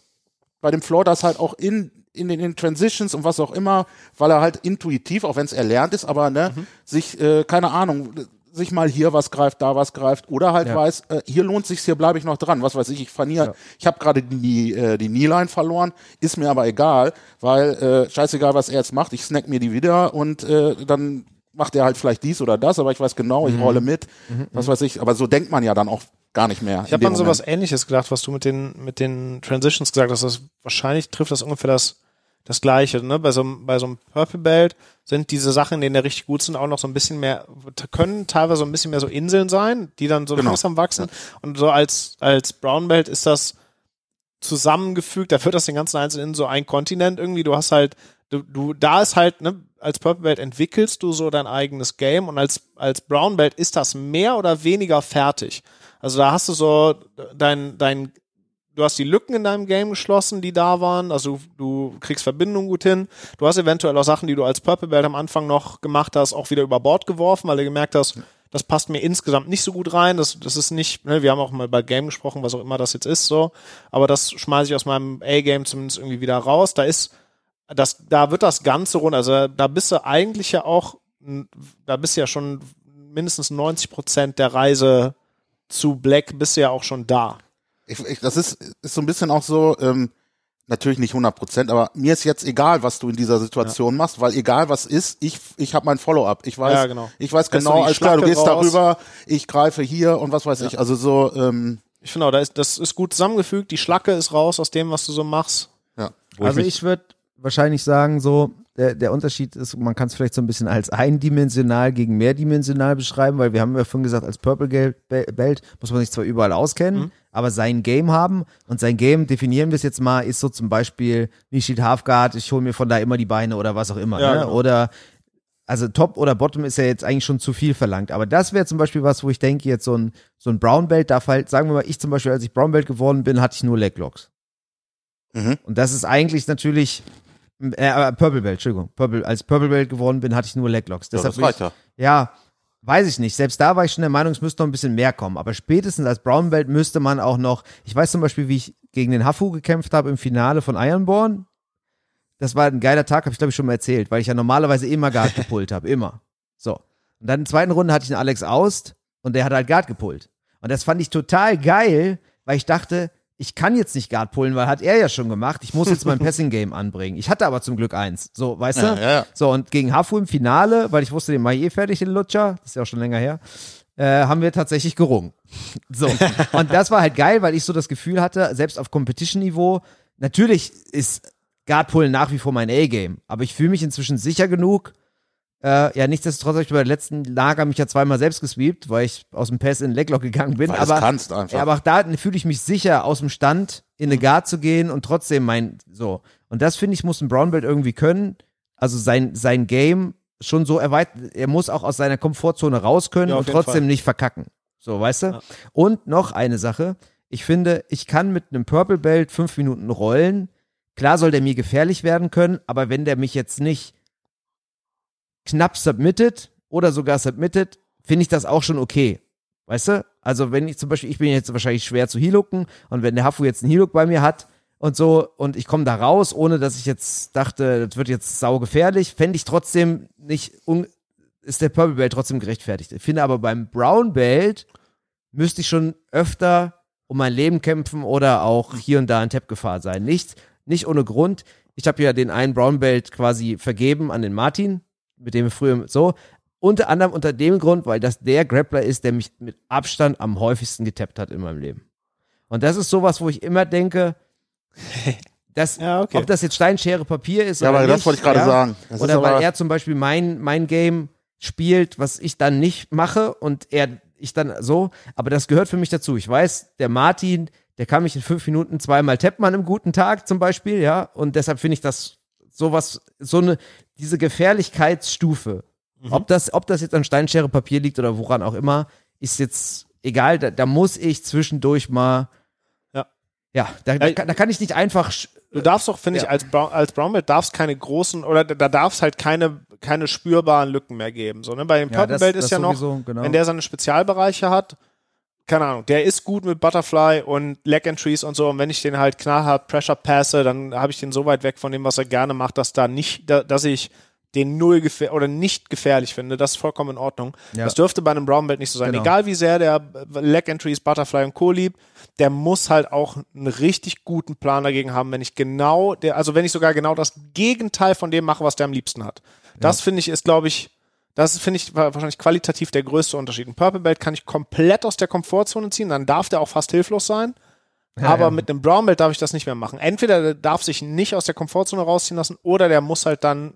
bei dem Floor das halt auch in, in den in Transitions und was auch immer, weil er halt intuitiv, auch wenn es erlernt ist, aber ne, sich, äh, keine Ahnung, sich mal hier was greift, da was greift oder halt Ja. weiß, äh, hier lohnt sich's, hier bleibe ich noch dran. Was weiß ich, ich verliere, Ja. ich habe gerade die, äh, die Kneeline verloren, ist mir aber egal, weil äh, scheißegal, was er jetzt macht, ich snack mir die wieder und äh, dann macht er halt vielleicht dies oder das, aber ich weiß genau, Mhm. ich rolle mit, was weiß ich, aber so denkt man ja dann auch gar nicht mehr. Ich habe an sowas ähnliches gedacht, was du mit den, mit den Transitions gesagt hast. Das wahrscheinlich trifft das ungefähr das, das Gleiche. Ne? Bei, so, einem- bei so einem Purple Belt sind diese Sachen, in denen der richtig gut sind, auch noch so ein bisschen mehr, können teilweise so ein bisschen mehr so Inseln sein, die dann so Genau. langsam wachsen. Und so als, als Brown Belt ist das zusammengefügt, da wird das den ganzen Einzelnen in so ein Kontinent irgendwie. Du hast halt, du, du, da ist halt, ne, als Purple Belt entwickelst du so dein eigenes Game und als, als Brown Belt ist das mehr oder weniger fertig. Also da hast du so dein, dein, du hast die Lücken in deinem Game geschlossen, die da waren. Also du kriegst Verbindungen gut hin. Du hast eventuell auch Sachen, die du als Purple Belt am Anfang noch gemacht hast, auch wieder über Bord geworfen, weil du gemerkt hast, das passt mir insgesamt nicht so gut rein. Das, das ist nicht, ne, wir haben auch mal bei Game gesprochen, was auch immer das jetzt ist, so. Aber das schmeiße ich aus meinem A-Game zumindest irgendwie wieder raus. Da ist, das, da wird das Ganze rund. Also da bist du eigentlich ja auch, da bist du ja schon mindestens 90 Prozent der Reise zu Black bist du ja auch schon da. Ich, ich, das ist, ist so ein bisschen auch so, ähm, natürlich nicht 100 Prozent, aber mir ist jetzt egal, was du in dieser Situation machst, weil egal was ist, ich, ich habe mein Follow-up. Ich weiß, Ja, genau. ich weiß Lässt genau, alles klar, du gehst raus. darüber, ich greife hier und was weiß ich. Also so, ähm, Ich finde auch, da ist, das ist gut zusammengefügt. Die Schlacke ist raus aus dem, was du so machst. ja. Wo Also mich- ich würde wahrscheinlich sagen, so, der, der Unterschied ist, man kann es vielleicht so ein bisschen als eindimensional gegen mehrdimensional beschreiben, weil wir haben ja vorhin gesagt, als Purple Belt muss man sich zwar überall auskennen, aber sein Game haben und sein Game, definieren wir es jetzt mal, ist so zum Beispiel Nishit Halfguard, ich hole mir von da immer die Beine oder was auch immer. Ja, ne? genau. Oder also Top oder Bottom ist ja jetzt eigentlich schon zu viel verlangt. Aber das wäre zum Beispiel was, wo ich denke, jetzt so ein, so ein Brown Belt darf halt, sagen wir mal, ich zum Beispiel, als ich Brown Belt geworden bin, hatte ich nur Leglocks. Mhm. Und das ist eigentlich natürlich, äh, Purple Belt, Entschuldigung. Purple, als Purple Belt geworden bin, hatte ich nur Leglocks. Ja, Deshalb das will ich- ja. ja, weiß ich nicht. Selbst da war ich schon der Meinung, es müsste noch ein bisschen mehr kommen. Aber spätestens als Brown Belt müsste man auch noch, ich weiß zum Beispiel, wie ich gegen den Hafu gekämpft habe im Finale von Ironborn. Das war ein geiler Tag, habe ich glaube ich schon mal erzählt, weil ich ja normalerweise immer Guard gepullt habe, immer. So. Und dann in der zweiten Runde hatte ich einen Alex Aust und der hat halt Guard gepullt. Und das fand ich total geil, weil ich dachte, ich kann jetzt nicht Guard pullen, weil hat er ja schon gemacht. Ich muss jetzt mein [LAUGHS] Passing Game anbringen. Ich hatte aber zum Glück eins. So, weißt Ja, du? ja, ja. So, und gegen Hafu im Finale, weil ich wusste, den mache ich eh fertig, den Lutscher, das ist ja auch schon länger her, äh, haben wir tatsächlich gerungen. [LAUGHS] So. und das war halt geil, weil ich so das Gefühl hatte, selbst auf Competition-Niveau, natürlich ist Guardpullen nach wie vor mein A-Game, aber ich fühle mich inzwischen sicher genug. Äh, ja, nichtsdestotrotz habe ich bei der letzten Lager mich ja zweimal selbst gesweept, weil ich aus dem Pass in den Leglock gegangen bin. Weil aber, kannst einfach. ja, aber auch da fühle ich mich sicher, aus dem Stand in eine Guard zu gehen und trotzdem mein, so. Und das finde ich, muss ein Brown Belt irgendwie können. Also sein, sein Game schon so erweitert, er muss auch aus seiner Komfortzone raus können Ja, und trotzdem Fall. nicht verkacken. So, weißt du? Und noch eine Sache. Ich finde, ich kann mit einem Purple Belt fünf Minuten rollen. Klar soll der mir gefährlich werden können, aber wenn der mich jetzt nicht knapp submitted oder sogar submitted, finde ich das auch schon okay. Weißt du? Also wenn ich zum Beispiel, ich bin jetzt wahrscheinlich schwer zu healucken und wenn der Hafu jetzt einen Healuk bei mir hat und so und ich komme da raus, ohne dass ich jetzt dachte, das wird jetzt saugefährlich, fände ich trotzdem nicht, ist der Purple Belt trotzdem gerechtfertigt. Ich finde aber beim Brown Belt müsste ich schon öfter um mein Leben kämpfen oder auch hier und da in Tap-Gefahr sein. Nicht, nicht ohne Grund. Ich habe ja den einen Brown Belt quasi vergeben an den Martin, mit dem wir früher so. Unter anderem unter dem Grund, weil das der Grappler ist, der mich mit Abstand am häufigsten getappt hat in meinem Leben. Und das ist sowas, wo ich immer denke, [LAUGHS] dass, Ja, okay. ob das jetzt Steinschere Papier ist Ja, oder aber nicht, das wollte ich gerade ja, sagen. Das oder weil er zum Beispiel mein, mein Game spielt, was ich dann nicht mache und er, ich dann so, aber das gehört für mich dazu. Ich weiß, der Martin, der kann mich in fünf Minuten zweimal tappen an einem guten Tag zum Beispiel, ja, und deshalb finde ich das sowas, so eine, diese Gefährlichkeitsstufe, Mhm. ob das, ob das jetzt an Steinschere Papier liegt oder woran auch immer, ist jetzt egal, da, da muss ich zwischendurch mal, Ja. ja, da, da, da kann ich nicht einfach, Du darfst doch, finde Ja. ich, als, Brown, als Brown Belt darfst keine großen oder da da darf es halt keine, keine spürbaren Lücken mehr geben. So, ne? Bei dem Ja, Purple das- Belt ist das ja noch, sowieso, genau. wenn der seine Spezialbereiche hat, keine Ahnung, der ist gut mit Butterfly und Leg Entries und so. Und wenn ich den halt knallhart Pressure passe, dann habe ich den so weit weg von dem, was er gerne macht, dass da nicht, da, dass ich den null oder nicht gefährlich finde. Das ist vollkommen in Ordnung. Ja. Das dürfte bei einem Brown Belt nicht so sein. Genau. Egal wie sehr der Leg Entries, Butterfly und Co. liebt, der muss halt auch einen richtig guten Plan dagegen haben, wenn ich genau, der, also wenn ich sogar genau das Gegenteil von dem mache, was der am liebsten hat. Das finde ich ist, glaube ich, das finde ich wa- wahrscheinlich qualitativ der größte Unterschied. Ein Purple Belt kann ich komplett aus der Komfortzone ziehen, dann darf der auch fast hilflos sein. aber ja. mit einem Brown Belt darf ich das nicht mehr machen. Entweder der darf sich nicht aus der Komfortzone rausziehen lassen oder der muss halt dann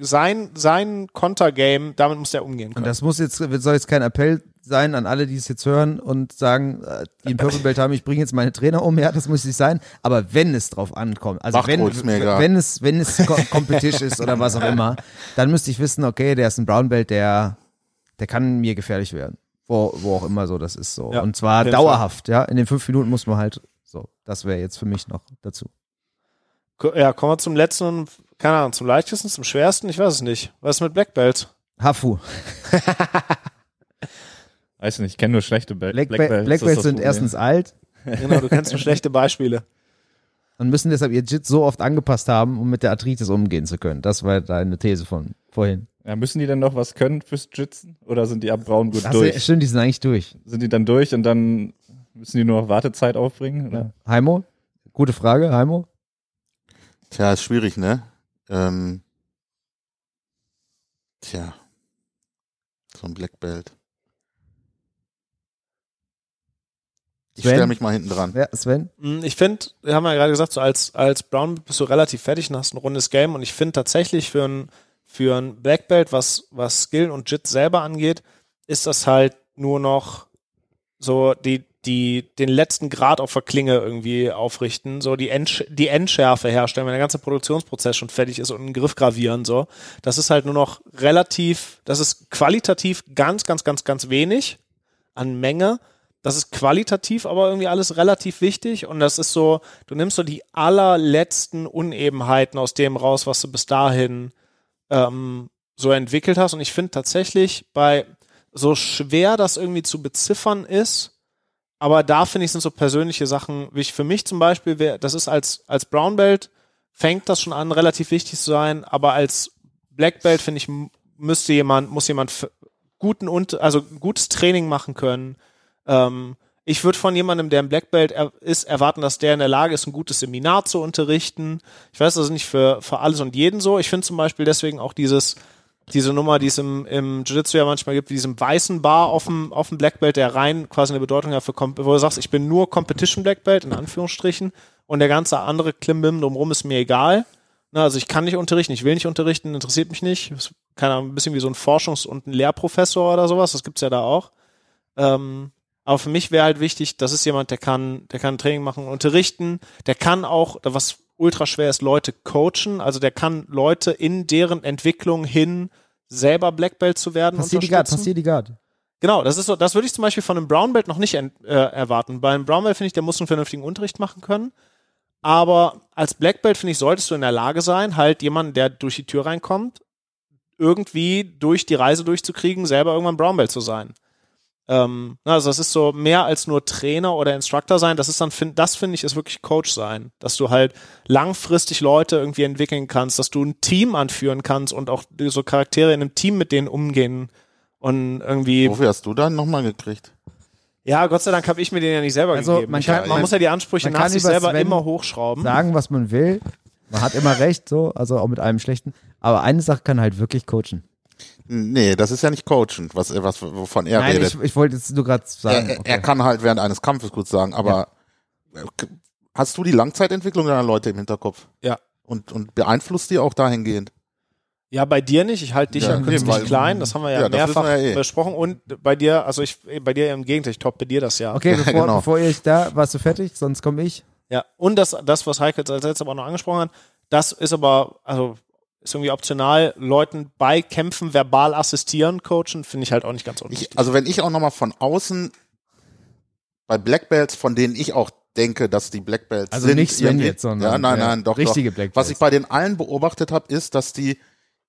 sein, sein Kontergame, damit muss der umgehen Und können. das muss jetzt, soll jetzt kein Appell sein an alle, die es jetzt hören und sagen, äh, die einen Purple Belt haben, ich bringe jetzt meine Trainer um, ja, das muss nicht sein. Aber wenn es drauf ankommt, also Macht wenn, wenn es, wenn es Co- Competition ist oder was auch immer, dann müsste ich wissen, okay, der ist ein Brown Belt, der, der kann mir gefährlich werden. Wo, wo auch immer so das ist so. Ja, und zwar dauerhaft, ja. In den fünf Minuten muss man halt, so, das wäre jetzt für mich noch dazu. Ja, kommen wir zum letzten und, keine Ahnung, zum leichtesten, zum schwersten, ich weiß es nicht. Was ist mit Black Belt? Hafu. [LAUGHS] Weiß nicht, ich kenne nur schlechte Bel Black, Black Black, Belts, Black das ist Belts das sind Problem. erstens alt Genau, du kennst nur schlechte Beispiele. [LAUGHS] und müssen deshalb ihr Jit so oft angepasst haben, um mit der Arthritis umgehen zu können. Das war deine These von vorhin. Ja, müssen die denn noch was können fürs Jitzen? Oder sind die ab Braun gut Ach durch? stimmt, die sind eigentlich durch. Sind die dann durch und dann müssen die nur noch Wartezeit aufbringen? Oder? Heimo? Gute Frage, Heimo? tja, ist schwierig, ne? Ähm, tja. So ein Black Belt. Ich stelle mich mal hinten dran. Ja, Sven? Mm, Ich finde, wir haben ja gerade gesagt, so als, als Brown bist du relativ fertig und hast ein rundes Game und ich finde tatsächlich für ein, für ein Black Belt, was, was Skill und Jit selber angeht, ist das halt nur noch so, die, die den letzten Grad auf der Klinge irgendwie aufrichten, so die, End, die Endschärfe herstellen, wenn der ganze Produktionsprozess schon fertig ist und einen Griff gravieren, so. Das ist halt nur noch relativ, das ist qualitativ ganz, ganz, ganz, ganz wenig an Menge. Das ist qualitativ aber irgendwie alles relativ wichtig und das ist so, du nimmst so die allerletzten Unebenheiten aus dem raus, was du bis dahin ähm, so entwickelt hast und ich finde tatsächlich bei so schwer das irgendwie zu beziffern ist, aber da finde ich, sind so persönliche Sachen, wie ich für mich zum Beispiel, wär, das ist als, als Brown Belt, fängt das schon an, relativ wichtig zu sein, aber als Black Belt, finde ich, müsste jemand, muss jemand guten und, also gutes Training machen können. Ähm, ich würde von jemandem, der ein Black Belt er ist, erwarten, dass der in der Lage ist, ein gutes Seminar zu unterrichten. Ich weiß, das ist nicht für, für alles und jeden so. Ich finde zum Beispiel deswegen auch dieses, diese Nummer, die es im, im Jiu-Jitsu ja manchmal gibt, diesem weißen Bar auf dem, auf dem Black Belt, der rein quasi eine Bedeutung hat für, wo du sagst, ich bin nur Competition Black Belt, in Anführungsstrichen, und der ganze andere Klimbim drumherum ist mir egal. Na, also ich kann nicht unterrichten, ich will nicht unterrichten, interessiert mich nicht. Keine Ahnung, ein bisschen wie so ein Forschungs- und ein Lehrprofessor oder sowas, das gibt's ja da auch. Ähm, aber für mich wäre halt wichtig, das ist jemand, der kann, der kann Training machen, unterrichten, der kann auch, was ultra schwer ist, Leute coachen. Also der kann Leute in deren Entwicklung hin selber Black Belt zu werden. Passier die Guard, passier die Guard. Genau, das ist so, das würde ich zum Beispiel von einem Brown Belt noch nicht äh, erwarten. Bei einem Brown Belt finde ich, der muss einen vernünftigen Unterricht machen können. Aber als Black Belt finde ich, solltest du in der Lage sein, halt jemanden, der durch die Tür reinkommt, irgendwie durch die Reise durchzukriegen, selber irgendwann Brown Belt zu sein. Ähm, also das ist so mehr als nur Trainer oder Instructor sein. Das ist dann, find, das finde ich, ist wirklich Coach sein, dass du halt langfristig Leute irgendwie entwickeln kannst, dass du ein Team anführen kannst und auch so Charaktere in einem Team mit denen umgehen und irgendwie. Wofür hast du dann nochmal gekriegt? Ja, Gott sei Dank habe ich mir den ja nicht selber also, gegeben. Man, kann, man, muss ja die Ansprüche nach sich selber Sven immer hochschrauben. Sagen, was man will. Man hat immer recht, so, also auch mit einem schlechten. Aber eine Sache kann halt wirklich coachen. Nee, das ist ja nicht coachend, was, was wovon er Nein, redet. Ich, ich wollte jetzt nur gerade sagen. Er, okay. er, kann halt während eines Kampfes gut sagen, aber ja. hast du die Langzeitentwicklung deiner Leute im Hinterkopf? Ja. Und, und beeinflusst die auch dahingehend? Ja, bei dir nicht. Ich halte dich ja, ja künstlich nee, klein. Das haben wir ja, ja mehrfach wir ja eh. besprochen. Und bei dir, also ich, bei dir im Gegenteil, ich toppe dir das ja. Okay, [LAUGHS] bevor, genau. bevor ich da, warst du fertig? Sonst komme ich. Ja, und das, das was Heike als letztes aber noch angesprochen hat, das ist aber, also ist irgendwie optional, Leuten bei Kämpfen verbal assistieren, coachen, finde ich halt auch nicht ganz unwichtig. Ich, also wenn ich auch nochmal von außen bei Black Belts, von denen ich auch denke, dass die Black Belts also sind. nicht Sven jetzt, sondern ja, nein, nein, doch, richtige doch. Black Belts. Was ich bei den allen beobachtet habe, ist, dass die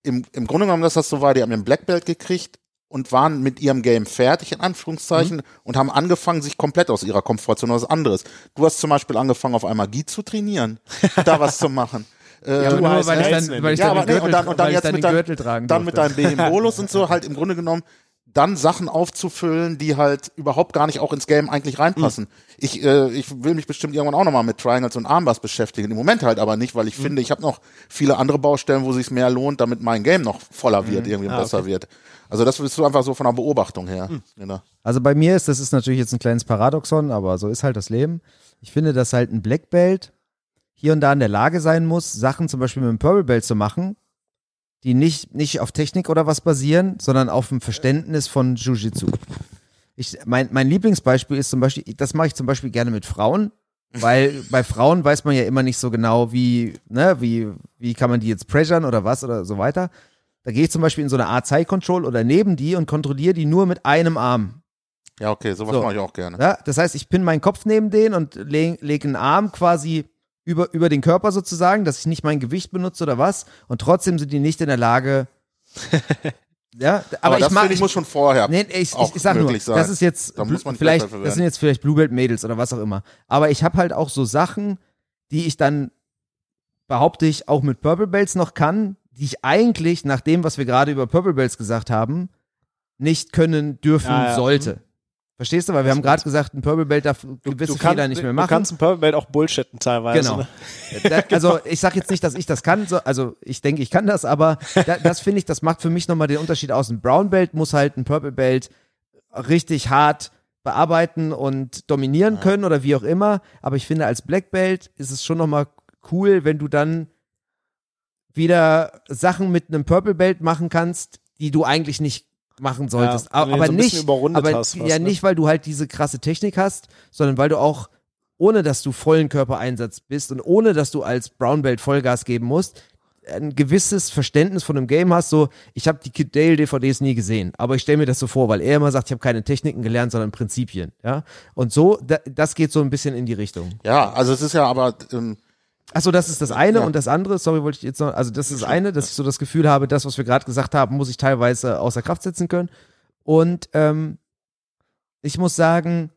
im, im Grunde genommen, dass das so war, die haben den Black Belt gekriegt und waren mit ihrem Game fertig, in Anführungszeichen, mhm. und haben angefangen, sich komplett aus ihrer Komfortzone was anderes. Du hast zum Beispiel angefangen, auf einmal Magie zu trainieren, da was zu machen. [LAUGHS] Äh, ja, nur weil ich dann, weil ich ja, dann, nee, und dann, und dann jetzt dann mit, dein, dann mit deinem Behembolus und so halt im Grunde genommen dann Sachen aufzufüllen, die halt überhaupt gar nicht auch ins Game eigentlich reinpassen. Mhm. Ich, äh, ich will mich bestimmt irgendwann auch nochmal mit Triangles und Armbars beschäftigen. Im Moment halt aber nicht, weil ich mhm. finde, ich habe noch viele andere Baustellen, wo sich mehr lohnt, damit mein Game noch voller wird, mhm. irgendwie ah, besser okay. wird. Also das bist du einfach so von der Beobachtung her. Mhm. Genau. Also bei mir ist, das ist natürlich jetzt ein kleines Paradoxon, aber so ist halt das Leben. Ich finde, dass halt ein Black Belt hier und da in der Lage sein muss, Sachen zum Beispiel mit dem Purple Belt zu machen, die nicht, nicht auf Technik oder was basieren, sondern auf dem Verständnis von Jiu-Jitsu. Ich, mein, mein Lieblingsbeispiel ist zum Beispiel, das mache ich zum Beispiel gerne mit Frauen, weil [LAUGHS] bei Frauen weiß man ja immer nicht so genau, wie, ne, wie, wie kann man die jetzt pressuren oder was oder so weiter. Da gehe ich zum Beispiel in so eine Art Side Control oder neben die und kontrolliere die nur mit einem Arm. Ja, okay, sowas so. mache ich auch gerne. Ja, das heißt, ich pinne meinen Kopf neben den und lege leg einen Arm quasi über, über den Körper sozusagen, dass ich nicht mein Gewicht benutze oder was. Und trotzdem sind die nicht in der Lage. [LAUGHS] ja, aber, aber ich das mag, ich muss schon vorher. Nee, ich, ich, ich sag nur, sein. das ist jetzt da muss man vielleicht, das sind jetzt vielleicht Bluebelt Mädels oder was auch immer. Aber ich habe halt auch so Sachen, die ich dann behaupte ich auch mit Purple Belts noch kann, die ich eigentlich nach dem, was wir gerade über Purple Belts gesagt haben, nicht können dürfen ja, ja. sollte. Verstehst du? Weil wir haben gerade gesagt, ein Purple Belt darf gewisse du kann, Fehler nicht mehr machen. Du kannst ein Purple Belt auch bullshitten teilweise. Genau. Ne? [LAUGHS] Also ich sage jetzt nicht, dass ich das kann, so, also ich denke, ich kann das, aber da, das finde ich, das macht für mich nochmal den Unterschied aus. Ein Brown Belt muss halt ein Purple Belt richtig hart bearbeiten und dominieren ja. können oder wie auch immer. Aber ich finde, als Black Belt ist es schon nochmal cool, wenn du dann wieder Sachen mit einem Purple Belt machen kannst, die du eigentlich nicht machen solltest. Ja, aber so nicht, aber hast, ja ne? nicht, weil du halt diese krasse Technik hast, sondern weil du auch ohne dass du vollen Körpereinsatz bist und ohne dass du als Brown Belt Vollgas geben musst, ein gewisses Verständnis von einem Game hast, so, ich habe die Kid Dale DVDs nie gesehen, aber ich stelle mir das so vor, weil er immer sagt, ich habe keine Techniken gelernt, sondern Prinzipien, ja? Und so, da, das geht so ein bisschen in die Richtung. Ja, also es ist ja aber, ähm, Achso, das ist das eine Ja. und das andere, sorry, wollte ich jetzt noch, also das ist das eine, dass ich so das Gefühl habe, das, was wir gerade gesagt haben, muss ich teilweise außer Kraft setzen können. Und ähm, ich muss sagen,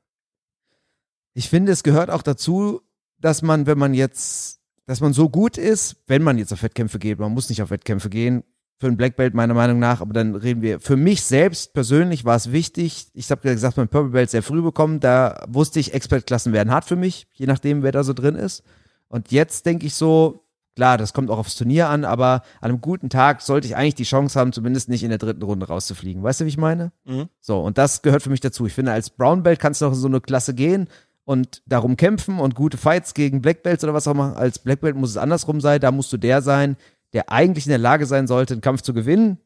ich finde, es gehört auch dazu, dass man, wenn man jetzt, dass man so gut ist, wenn man jetzt auf Wettkämpfe geht, man muss nicht auf Wettkämpfe gehen, für ein Black Belt meiner Meinung nach, aber dann reden wir, für mich selbst persönlich war es wichtig, ich habe gesagt, mein Purple Belt sehr früh bekommen, da wusste ich, Expert-Klassen werden hart für mich, je nachdem, wer da so drin ist. Und jetzt denke ich so, klar, das kommt auch aufs Turnier an, aber an einem guten Tag sollte ich eigentlich die Chance haben, zumindest nicht in der dritten Runde rauszufliegen. Weißt du, wie ich meine? Mhm. So, und das gehört für mich dazu. Ich finde, als Brown Belt kannst du auch in so eine Klasse gehen und darum kämpfen und gute Fights gegen Black Belts oder was auch immer. Als Black Belt muss es andersrum sein. Da musst du der sein, der eigentlich in der Lage sein sollte, einen Kampf zu gewinnen.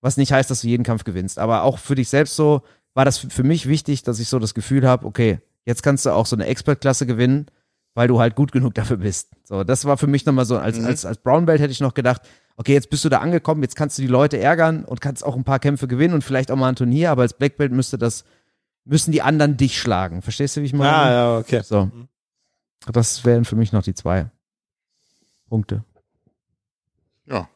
Was nicht heißt, dass du jeden Kampf gewinnst. Aber auch für dich selbst so war das für mich wichtig, dass ich so das Gefühl habe, okay, jetzt kannst du auch so eine Expert-Klasse gewinnen, weil du halt gut genug dafür bist. So, das war für mich nochmal so, als, als, als Brown Belt hätte ich noch gedacht, okay, jetzt bist du da angekommen, jetzt kannst du die Leute ärgern und kannst auch ein paar Kämpfe gewinnen und vielleicht auch mal ein Turnier, aber als Black Belt müsste das, müssen die anderen dich schlagen. Verstehst du, wie ich meine? Ja, ja, okay. So. Das wären für mich noch die zwei Punkte. ja.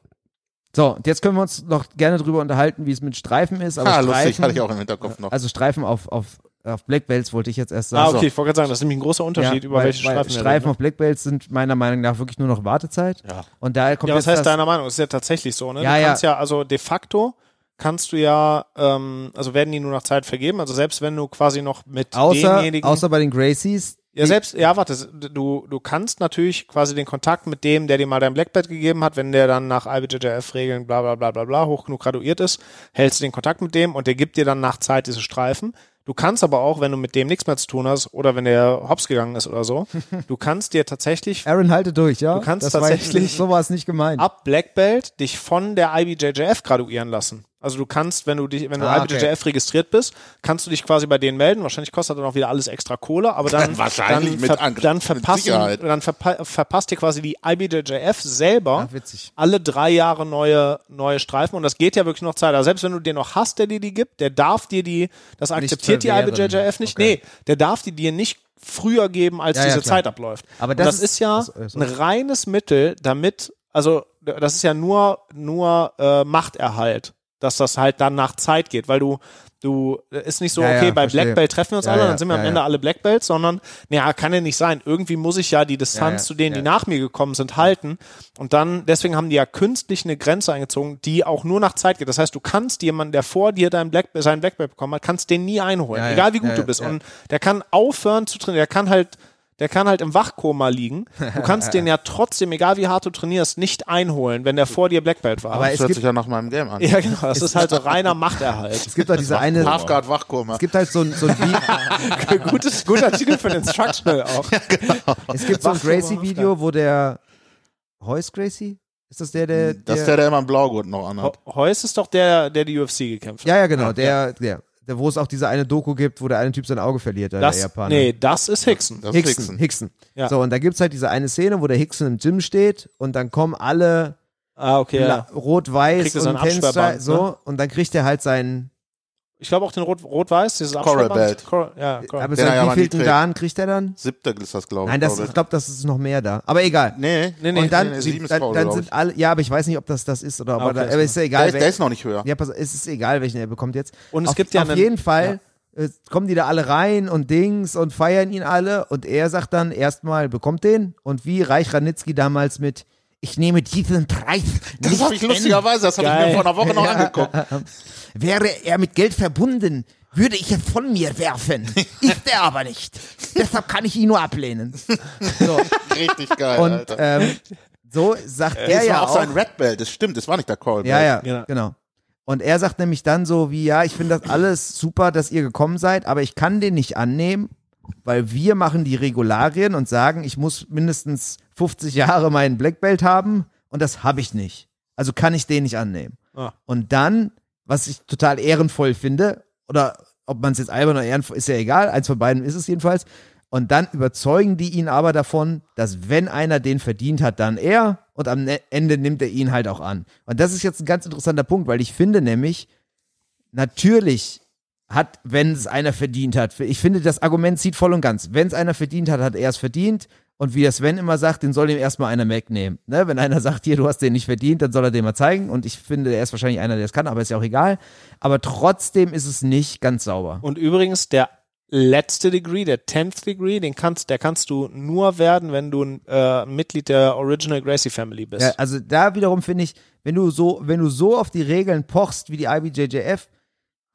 So, und jetzt können wir uns noch gerne drüber unterhalten, wie es mit Streifen ist. Aber Ah, Streifen, lustig, hatte ich auch im Hinterkopf noch. Also Streifen auf, auf, auf Black Belts wollte ich jetzt erst sagen. Ah, okay, ich wollte gerade sagen, das ist nämlich ein großer Unterschied, Ja, über weil, welche weil Streifen wir Streifen reden, ne? auf Black Belts sind meiner Meinung nach wirklich nur noch Wartezeit. Ja. Und daher kommt Ja, was heißt das, deiner Meinung? Das ist ja tatsächlich so, ne? Ja, du ja. kannst ja, also de facto kannst du ja, ähm, also werden die nur nach Zeit vergeben, also selbst wenn du quasi noch mit außer, demjenigen außer bei den Gracies. Ja, selbst, ja, warte, du, du kannst natürlich quasi den Kontakt mit dem, der dir mal dein Blackbelt gegeben hat, wenn der dann nach IBJJF-Regeln bla bla bla bla bla hoch genug graduiert ist, hältst du den Kontakt mit dem und der gibt dir dann nach Zeit diese Streifen. Du kannst aber auch, wenn du mit dem nichts mehr zu tun hast oder wenn der hops gegangen ist oder so, [LAUGHS] du kannst dir tatsächlich Aaron, halte durch, ja? Du kannst das tatsächlich- [LAUGHS] so war es nicht gemeint. ab Black Belt dich von der IBJJF graduieren lassen. Also du kannst, wenn du dich, wenn du Ah, okay. IBJJF registriert bist, kannst du dich quasi bei denen melden. Wahrscheinlich kostet dann auch wieder alles extra Kohle, aber dann [LAUGHS] Wahrscheinlich dann, ver, dann Sicherheit. dann verpa verpasst dir quasi die IBJJF selber Ach, alle drei Jahre neue neue Streifen und das geht ja wirklich noch Zeit. Also selbst wenn du den noch hast, der dir die gibt, der darf dir die, das akzeptiert die. IBJJF nicht. Okay. Nee, der darf die dir nicht früher geben, als Ja, ja, diese klar. Zeit abläuft. Aber das das ist- ja das- äh, so. ein reines Mittel, damit, also das ist ja nur, nur äh, Machterhalt, dass das halt dann nach Zeit geht, weil du, du, ist nicht so, Ja, ja, okay, bei verstehe. Black Belt treffen wir uns Ja, alle, ja, dann sind wir ja, am Ende ja. alle Black Belts, sondern, naja, kann ja nicht sein. Irgendwie muss ich ja die Distanz Ja, ja, zu denen, die ja. nach mir gekommen sind, halten. Und dann, deswegen haben die ja künstlich eine Grenze eingezogen, die auch nur nach Zeit geht. Das heißt, du kannst jemanden, der vor dir dein Black, seinen Black Belt bekommen hat, kannst den nie einholen. Ja, ja, egal wie gut ja, du bist. ja. Und der kann aufhören zu trainieren. Der kann halt, der kann halt im Wachkoma liegen. Du kannst [LAUGHS] den ja trotzdem, egal wie hart du trainierst, nicht einholen, wenn der vor dir Black Belt war. Aber Das es hört gibt, sich ja nach meinem Game an. [LAUGHS] ja, genau. Das ist halt so reiner Machterhalt. es gibt auch diese eine, Halfguard Wachkurma. es gibt halt so ein, so ein [LAUGHS] Video, Gutes, guter Titel für den Instructional auch. es gibt so ein Gracie-Video, wo der Heus Gracie? Ist das der, der, Das ist der, der immer einen Blaugurt noch anhat. Heus ist doch der, der die UFC gekämpft hat. Ja, ja, genau, der, der, der, wo es auch diese eine Doku gibt, wo der eine Typ sein Auge verliert, der, der Das, Japaner. nee, das ist Hickson. Das ist Hickson, Hickson. Hickson. Ja. So, und da gibt's halt diese eine Szene, wo der Hickson im Gym steht und dann kommen alle Ah, okay. Ja. Rot-Weiß und Tennisstyle, so, ne? und dann kriegt er halt seinen, Ich glaube auch den Rot- Rot-Weiß, dieses Coral. Belt. Coral, ja, Coral. aber er ja seit wie nie vielten trägt. Dan kriegt er dann? Siebter ist das, glaube ich. Nein, das, ich glaube, das ist noch mehr da. Aber egal. Nee, Nee, nee. und dann, nee, nee, sie- sieben ist dann, dann glaub sind ich. alle, ja, aber ich weiß nicht, ob das das ist oder ob Ah, er okay, da, ist aber ist ja Der, egal. ist- der wer- ist noch nicht höher. ja, pass, auf, es ist egal, welchen er bekommt jetzt. Und es auf, gibt ja auf einen- jeden Fall äh, kommen die da alle rein und Dings und feiern ihn alle und er sagt dann erstmal, bekommt den und wie Reich Ranitzky damals mit ich nehme diesen Preis. Das nicht habe ich lustigerweise, das habe ich mir vor einer Woche noch angeguckt. [LAUGHS] Wäre er mit Geld verbunden, würde ich es von mir werfen. [LAUGHS] Ist er aber nicht. Deshalb kann ich ihn nur ablehnen. [LAUGHS] So, Richtig geil, und Alter. ähm, so sagt er das ja war auch auch. sein Red Belt, das stimmt, das war nicht der Coral Ja, ja, Genau. genau. Und er sagt nämlich dann so wie, ja, ich finde das alles super, dass ihr gekommen seid, aber ich kann den nicht annehmen, weil wir machen die Regularien und sagen, ich muss mindestens 50 Jahre meinen Black Belt haben und das habe ich nicht. Also kann ich den nicht annehmen. Ah. Und dann was ich total ehrenvoll finde. Oder ob man es jetzt albern oder ehrenvoll, ist ja egal. Eins von beiden ist es jedenfalls. Und dann überzeugen die ihn aber davon, dass wenn einer den verdient hat, dann er. Und am Ne- Ende nimmt er ihn halt auch an. Und das ist jetzt ein ganz interessanter Punkt, weil ich finde nämlich, natürlich hat, wenn es einer verdient hat, ich finde, das Argument zieht voll und ganz. Wenn es einer verdient hat, hat er es verdient. Und wie der Sven immer sagt, den soll ihm erstmal einer wegnehmen. Ne? Wenn einer sagt, hier, du hast den nicht verdient, dann soll er den mal zeigen. Und ich finde, er ist wahrscheinlich einer, der es kann, aber ist ja auch egal. Aber trotzdem ist es nicht ganz sauber. Und übrigens, der letzte Degree, der 10th Degree, den kannst, der kannst du nur werden, wenn du ein äh, Mitglied der Original Gracie Family bist. Ja, also da wiederum finde ich, wenn du so, wenn du so auf die Regeln pochst wie die IBJJF,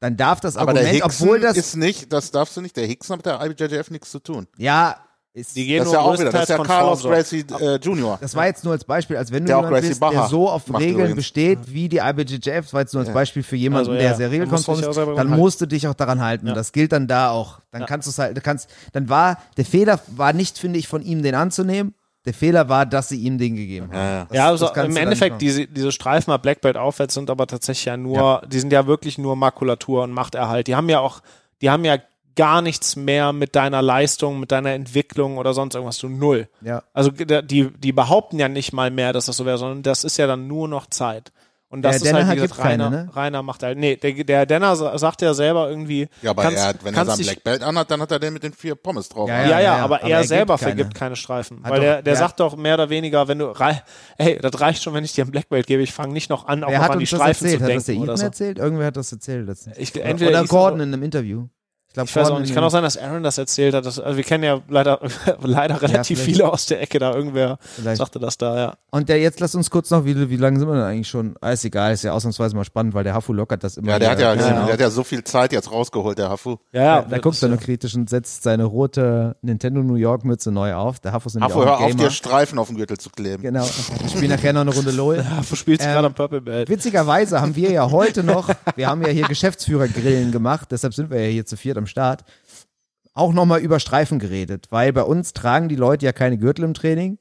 dann darf das Aber der Argument, Hickson obwohl das, ist nicht, das darfst du nicht, der Hickson hat mit der IBJJF nichts zu tun. ja, ist, Die gehen Das ist ja auch wieder, das ist ja Carlos. Gracie äh, Junior. Das war jetzt nur als Beispiel, als wenn du Der jemand bist, der Bacher so auf Regeln übrigens. besteht wie die IBJJF, das war jetzt nur als Beispiel für jemanden, Also, der ja, sehr musst du regelkonform ist, dann musst du dich auch daran halten. Ja. Das gilt dann da auch. Dann kannst du es halt, du kannst, dann war, der Fehler war nicht, finde ich, von ihm den anzunehmen. Der Fehler war, dass sie ihm den gegeben haben. Ja, ja. Das- ja, also im du Endeffekt, diese, diese Streifen ab Black Belt aufwärts sind aber tatsächlich ja nur, die sind ja wirklich nur Makulatur und Machterhalt. Die haben ja auch, die haben ja gar nichts mehr mit deiner Leistung, mit deiner Entwicklung oder sonst irgendwas zu null. Ja. Also die, die behaupten ja nicht mal mehr, dass das so wäre, sondern das ist ja dann nur noch Zeit. Und das Der ist halt, Denner wie gesagt, gibt keine, Rainer, ne? Rainer macht halt, nee, der, der Denner sa- sagt ja selber irgendwie, Ja, aber kannst, er, hat- wenn er sein Black Belt anhat, dann hat er den mit den vier Pommes drauf. Ja, ja, ja, ja, aber, aber er er selber keine. vergibt keine Streifen. Hat weil doch- der, der ja. sagt doch mehr oder weniger, wenn du, rei- ey, das reicht schon, wenn ich dir ein Black Belt gebe, ich fange nicht noch an, auch Wer noch hat an die Streifen erzählt? zu Hat das der denken oder Ethan so. erzählt? Irgendwer hat das erzählt letztens. Ich, Oder- entweder Oder Gordon in einem Interview. Ich, glaub, Ich weiß auch nicht. Kann auch sein, dass Aaron das erzählt hat. Dass, also wir kennen ja leider, [LAUGHS] leider relativ vielleicht. viele aus der Ecke da. Irgendwer Vielleicht. sagte das da, ja. Und der, jetzt lass uns kurz noch, wie, wie lange sind wir denn eigentlich schon? Ah, ist egal, ist ja ausnahmsweise mal spannend, weil der Hafu lockert das immer. Ja, der hat ja, hier. der hat ja so viel Zeit jetzt rausgeholt, der Hafu. Ja, Ja, ja. da guckt er nur kritisch und setzt seine rote Nintendo New York Mütze neu auf. Der Hafu ist nämlich Hafu, auch hör auf, dir Streifen auf den Gürtel zu kleben. Genau. Wir spielen nachher noch eine Runde LOL. [LAUGHS] Du spielst Ähm, gerade am Purple Belt. Witzigerweise haben wir ja heute noch, wir haben ja hier Geschäftsführergrillen gemacht, deshalb sind wir ja hier zu viert am Start, auch nochmal über Streifen geredet, weil bei uns tragen die Leute ja keine Gürtel im Training,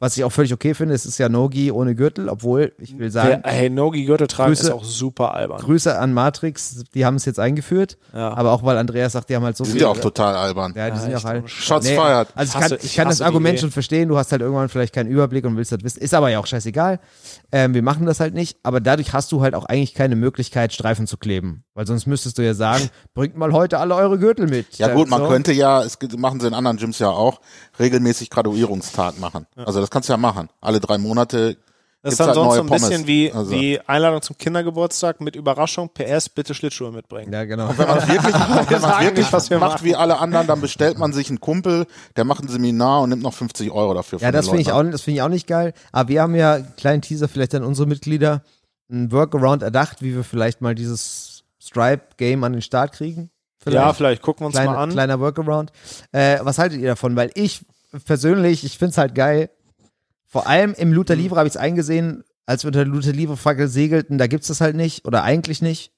was ich auch völlig okay finde, es ist ja Nogi ohne Gürtel, obwohl, ich will sagen, Der, hey, Nogi Gürtel tragen Grüße- ist auch super albern. Grüße an Matrix, die haben es jetzt eingeführt, Ja. aber auch weil Andreas sagt, die haben halt so Die viel. sind ja auch total albern. Ja, die Ja, sind ja auch echt halt. Shots fired. Also ich hasse- kann, ich kann das Argument Idee. schon verstehen, du hast halt irgendwann vielleicht keinen Überblick und willst das wissen. Ist aber ja auch scheißegal. Ähm, wir machen das halt nicht, aber dadurch hast du halt auch eigentlich keine Möglichkeit, Streifen zu kleben. Weil sonst müsstest du ja sagen, [LAUGHS] bringt mal heute alle eure Gürtel mit. Ja gut, man so. könnte ja, es machen sie in anderen Gyms ja auch, regelmäßig Graduierungstag machen. Also das kannst du ja machen. Alle drei Monate Das ist gibt's dann halt sonst so ein bisschen Pommes. wie, Also. wie Einladung zum Kindergeburtstag mit Überraschung, PS, bitte Schlittschuhe mitbringen. Ja, genau. Wenn man [LAUGHS] es wirklich, wenn man sagen wirklich was wir macht machen. wie alle anderen, dann bestellt man sich einen Kumpel, der macht ein Seminar und nimmt noch 50 Euro dafür. Ja, das finde ich auch, das finde ich auch nicht geil. Aber wir haben ja einen kleinen Teaser vielleicht an unsere Mitglieder, ein Workaround erdacht, wie wir vielleicht mal dieses Stripe-Game an den Start kriegen. Vielleicht. Ja, vielleicht gucken wir uns Kleine, mal an. Kleiner Workaround. Äh, was haltet ihr davon? Weil ich persönlich, ich find's halt geil. Vor allem im Luther. Livre habe ich es eingesehen, als wir unter der Luther Livre Fackel segelten, da gibt's das halt nicht oder eigentlich nicht.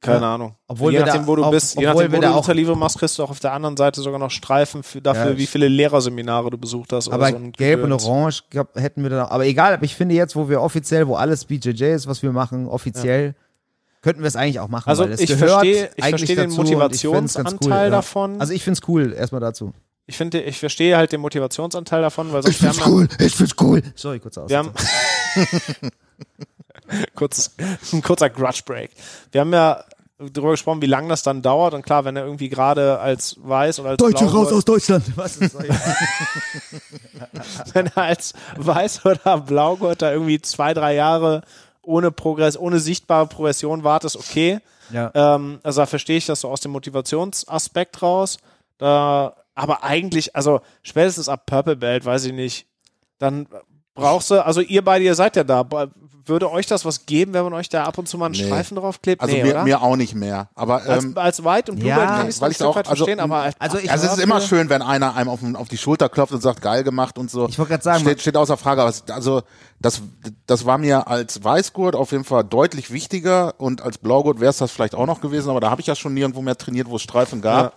Keine Ja. Ahnung. Obwohl je nachdem, wo du auch- bist, je nachdem, wo du auch- Unterliebe machst, kriegst du auch auf der anderen Seite sogar noch Streifen für, dafür, Ja, wie viele Lehrerseminare du besucht hast. Aber oder so gelb und orange glaub, hätten wir dann auch. Aber egal, aber ich finde jetzt, wo wir offiziell, wo alles BJJ ist, was wir machen, offiziell, könnten wir es eigentlich auch machen. Also weil es ich gehört verstehe- ich eigentlich verstehe den Motivationsanteil davon. Also ich find's cool, erstmal dazu. Ich finde, ich verstehe halt den Motivationsanteil davon, weil sonst wir haben, cool, ich find's cool. Sorry, kurz aus. wir haben [LAUGHS] kurzes, ein kurzer Grudge Break. Wir haben ja darüber gesprochen, wie lange das dann dauert und klar, wenn er irgendwie gerade als weiß oder als Deutsche blau raus aus Deutschland. Was ist das? [LAUGHS] wenn er als weiß oder blaugurt da irgendwie zwei, drei Jahre ohne Progress, ohne sichtbare Progression wartest, okay. ja. Ähm, also da verstehe ich das so aus dem Motivationsaspekt raus. Da, aber eigentlich, also spätestens ab Purple Belt, weiß ich nicht, dann brauchst du, also ihr beide, ihr seid ja da. Würde euch das was geben, wenn man euch da ab und zu mal einen Nee. Streifen drauf klebt? Also nee, mir, oder? mir auch nicht mehr. Aber als, ähm, als White und Blue ja, Belt kann ich es Stück auch- also, verstehen, aber als, also ich- also es ist immer schön, wenn einer einem auf, auf die Schulter klopft und sagt, geil gemacht und so. Ich wollte gerade sagen, steht, steht außer Frage. Also das, das war mir als Weißgurt auf jeden Fall deutlich wichtiger und als Blaugurt wäre es das vielleicht auch noch gewesen, aber da habe ich ja schon nirgendwo mehr trainiert, wo es Streifen gab.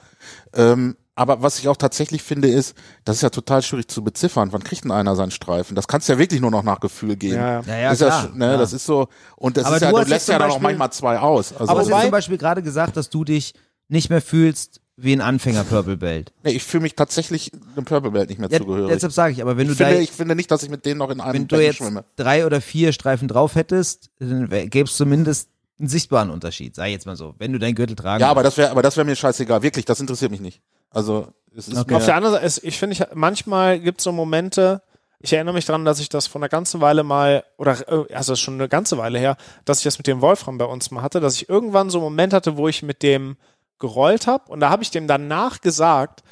Ähm, Aber was ich auch tatsächlich finde, ist, das ist ja total schwierig zu beziffern. Wann kriegt denn einer seinen Streifen? Das kannst du ja wirklich nur noch nach Gefühl geben. Ja, ja. Ja, ja, das, ist ja, klar, sch- ne, klar. das ist so, und das Aber ist ja, du lässt ja dann auch manchmal zwei aus. Also, Aber du hast zum Beispiel gerade gesagt, dass du dich nicht mehr fühlst wie ein Anfänger Purple Belt. nee, ich fühle mich tatsächlich dem Purple Belt nicht mehr Ja, zugehörig. deshalb sage ich, aber wenn du Ich finde, da, ich finde nicht, dass ich mit denen noch in einem wenn du jetzt schwimme. drei oder vier Streifen drauf hättest, dann gäbe es zumindest einen sichtbaren Unterschied, sag ich jetzt mal so, wenn du deinen Gürtel tragen Ja, aber das wäre, aber das wäre mir scheißegal. Wirklich, das interessiert mich nicht. Also, es ist Okay. Auf der anderen Seite, ich finde, ich, manchmal gibt es so Momente, ich erinnere mich dran, dass ich das vor einer ganzen Weile mal, oder äh, also schon eine ganze Weile her, dass ich das mit dem Wolfram bei uns mal hatte, dass ich irgendwann so einen Moment hatte, wo ich mit dem gerollt habe und da habe ich dem danach gesagt,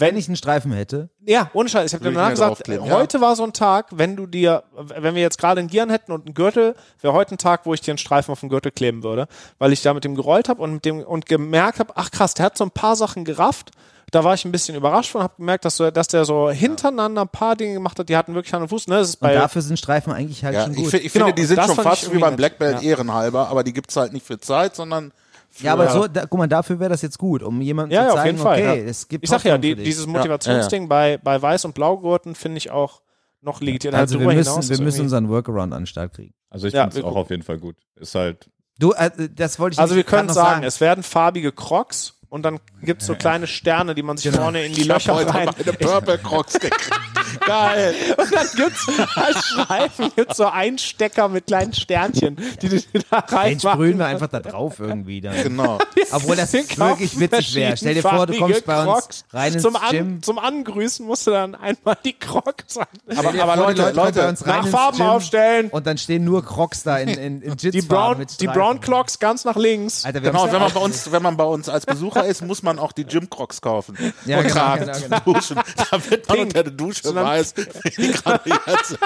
wenn ich einen Streifen hätte, ja, ohne Scheiß, ich habe danach ich gesagt, draufkleben, ja. heute war so ein Tag, wenn du dir, wenn wir jetzt gerade einen Gieren hätten und einen Gürtel, wäre heute ein Tag, wo ich dir einen Streifen auf den Gürtel kleben würde, weil ich da mit dem gerollt habe und mit dem und gemerkt habe, ach krass, der hat so ein paar Sachen gerafft. Da war ich ein bisschen überrascht und habe gemerkt, dass, so, dass der so hintereinander ein paar Dinge gemacht hat, die hatten wirklich Hand und Fuß. Ne? Das ist und bei, dafür sind Streifen eigentlich halt ja, schon ich, gut. fi- ich Genau, finde, die und sind schon ich fast wie beim. Black Belt Ja. ehrenhalber, aber die gibt's halt nicht für Zeit, sondern ja, aber so, da, guck mal, dafür wäre das jetzt gut, um jemandem Ja, zu ja, auf zeigen, jeden Fall, okay, ja. es gibt ich sag ja, die, dieses Motivationsding bei, bei Weiß- und Blaugurten finde ich auch noch legitim. also wir Darüber müssen, wir müssen unseren Workaround an den Start kriegen. Also ich Ja, finde es wir auch auf jeden Fall gut. Ist halt, Du, äh, das wollte ich Also wir können noch sagen, es werden farbige Crocs und dann gibt's so kleine Sterne, die man sich vorne in die ich Löcher heute rein. meine Purple Crocs gekriegt. [LAUGHS] Geil. Und dann gibt's als Streifen gibt's so Einstecker mit kleinen Sternchen, die du da Den reinmachen. sprühen wir einfach da drauf irgendwie. Dann. Genau. [LAUGHS] Obwohl das wirklich witzig wäre. Stell dir vor, du kommst bei uns Crocs. rein ins zum, An, Gym. zum Angrüßen musst du dann einmal die Crocs an. Aber, aber vor, die Leute, Leute, uns rein Nach Farben aufstellen. Und dann stehen nur Crocs da in, [LAUGHS] in, in Die Jits Brown, mit die. Brown Clocks ganz nach links. Alter, genau, wenn man bei uns, wenn man bei uns als Besucher ist, muss man auch die Gym Crocs kaufen. Ja, und genau, tragen genau, genau. Duschen, damit man unter der Dusche Sondern- weiß, [LAUGHS] wie graduiert sind.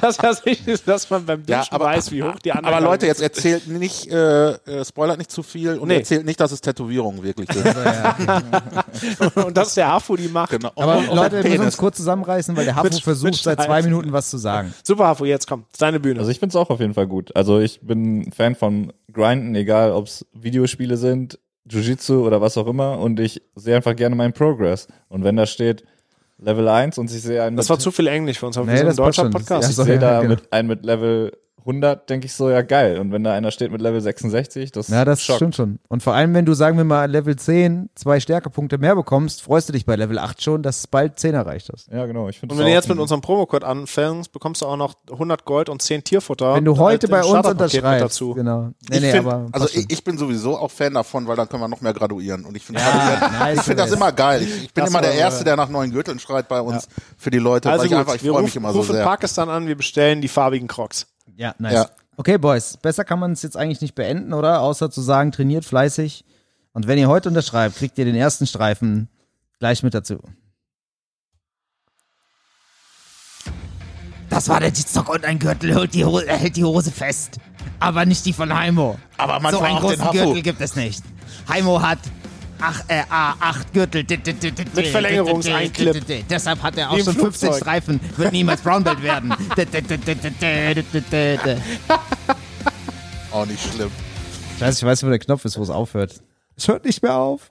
Das heißt nicht, dass man beim Ja, Duschen aber- weiß, wie hoch die anderen Aber Leute, jetzt erzählt nicht, äh, äh, spoilert nicht zu viel und Nee. erzählt nicht, dass es Tätowierungen wirklich sind. [LAUGHS] und das ist der Hafu, die macht. genau. Aber Und- und Leute, wir müssen uns kurz zusammenreißen, weil der Hafu Mit- versucht mit seit zwei. Minuten was zu sagen. [LAUGHS] Super Hafu, jetzt komm, ist deine Bühne. also ich finde es auch auf jeden Fall gut. Also ich bin Fan von Grinden, egal ob es Videospiele sind, Jiu-Jitsu oder was auch immer und ich sehe einfach gerne meinen Progress. Und wenn da steht Level 1 und ich sehe einen das mit, war zu viel Englisch für uns. aber Nee, wir sind ein deutscher. Podcast. Ja, ich so, sehe da genau. mit, einen mit Level 100, denke ich so, ja geil. Und wenn da einer steht mit Level 66, das Ja, das schockt. stimmt schon. Und vor allem, wenn du, sagen wir mal, Level 10 zwei Stärkepunkte mehr bekommst, freust du dich bei Level 8 schon, dass du bald 10 erreicht hast. Ja, genau. Ich finde Und wenn du jetzt mit unserem Promocode anfängst, bekommst du auch noch 100 Gold und 10 Tierfutter. Wenn du heute halt bei uns unterschreibst. dazu. Genau. Nee, Ich nee, find, aber. also ich, ich bin sowieso auch Fan davon, weil dann können wir noch mehr graduieren. Und ich finde Ja, nice, ich finde das immer geil. Ich, ich bin Das immer der Erste, der nach neuen Gürteln schreit bei uns für die Leute, Also weil ich gut, einfach, ich wir freue rufen, mich immer so rufen sehr. Pakistan an, wir bestellen die farbigen Crocs. Ja, nice. Ja. Okay, Boys, besser kann man es jetzt eigentlich nicht beenden, oder? Außer zu sagen, trainiert fleißig. Und wenn ihr heute unterschreibt, kriegt ihr den ersten Streifen gleich mit dazu. Das war der Jitstock und ein Gürtel hält die, Hose, hält die Hose fest. Aber nicht die von Heimo. Aber so manchmal einen großen. Gürtel gibt es nicht. Heimo hat ach, äh, ah, acht Gürtel. Mit Verlängerungseinclip. Deshalb hat er auch schon 15 Flugzeug. Streifen. Wird niemals Brown Belt werden. Auch nicht schlimm. Ich weiß, ich weiß, wo der Knopf ist, wo es aufhört. Es hört nicht mehr auf.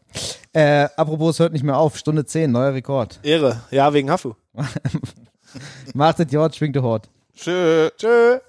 Äh, apropos, es hört nicht mehr auf. Stunde 10, neuer Rekord. Ehre. Ja, wegen Hafu. Macht es Jord, schwingt der Hort. Tschö. Tschö.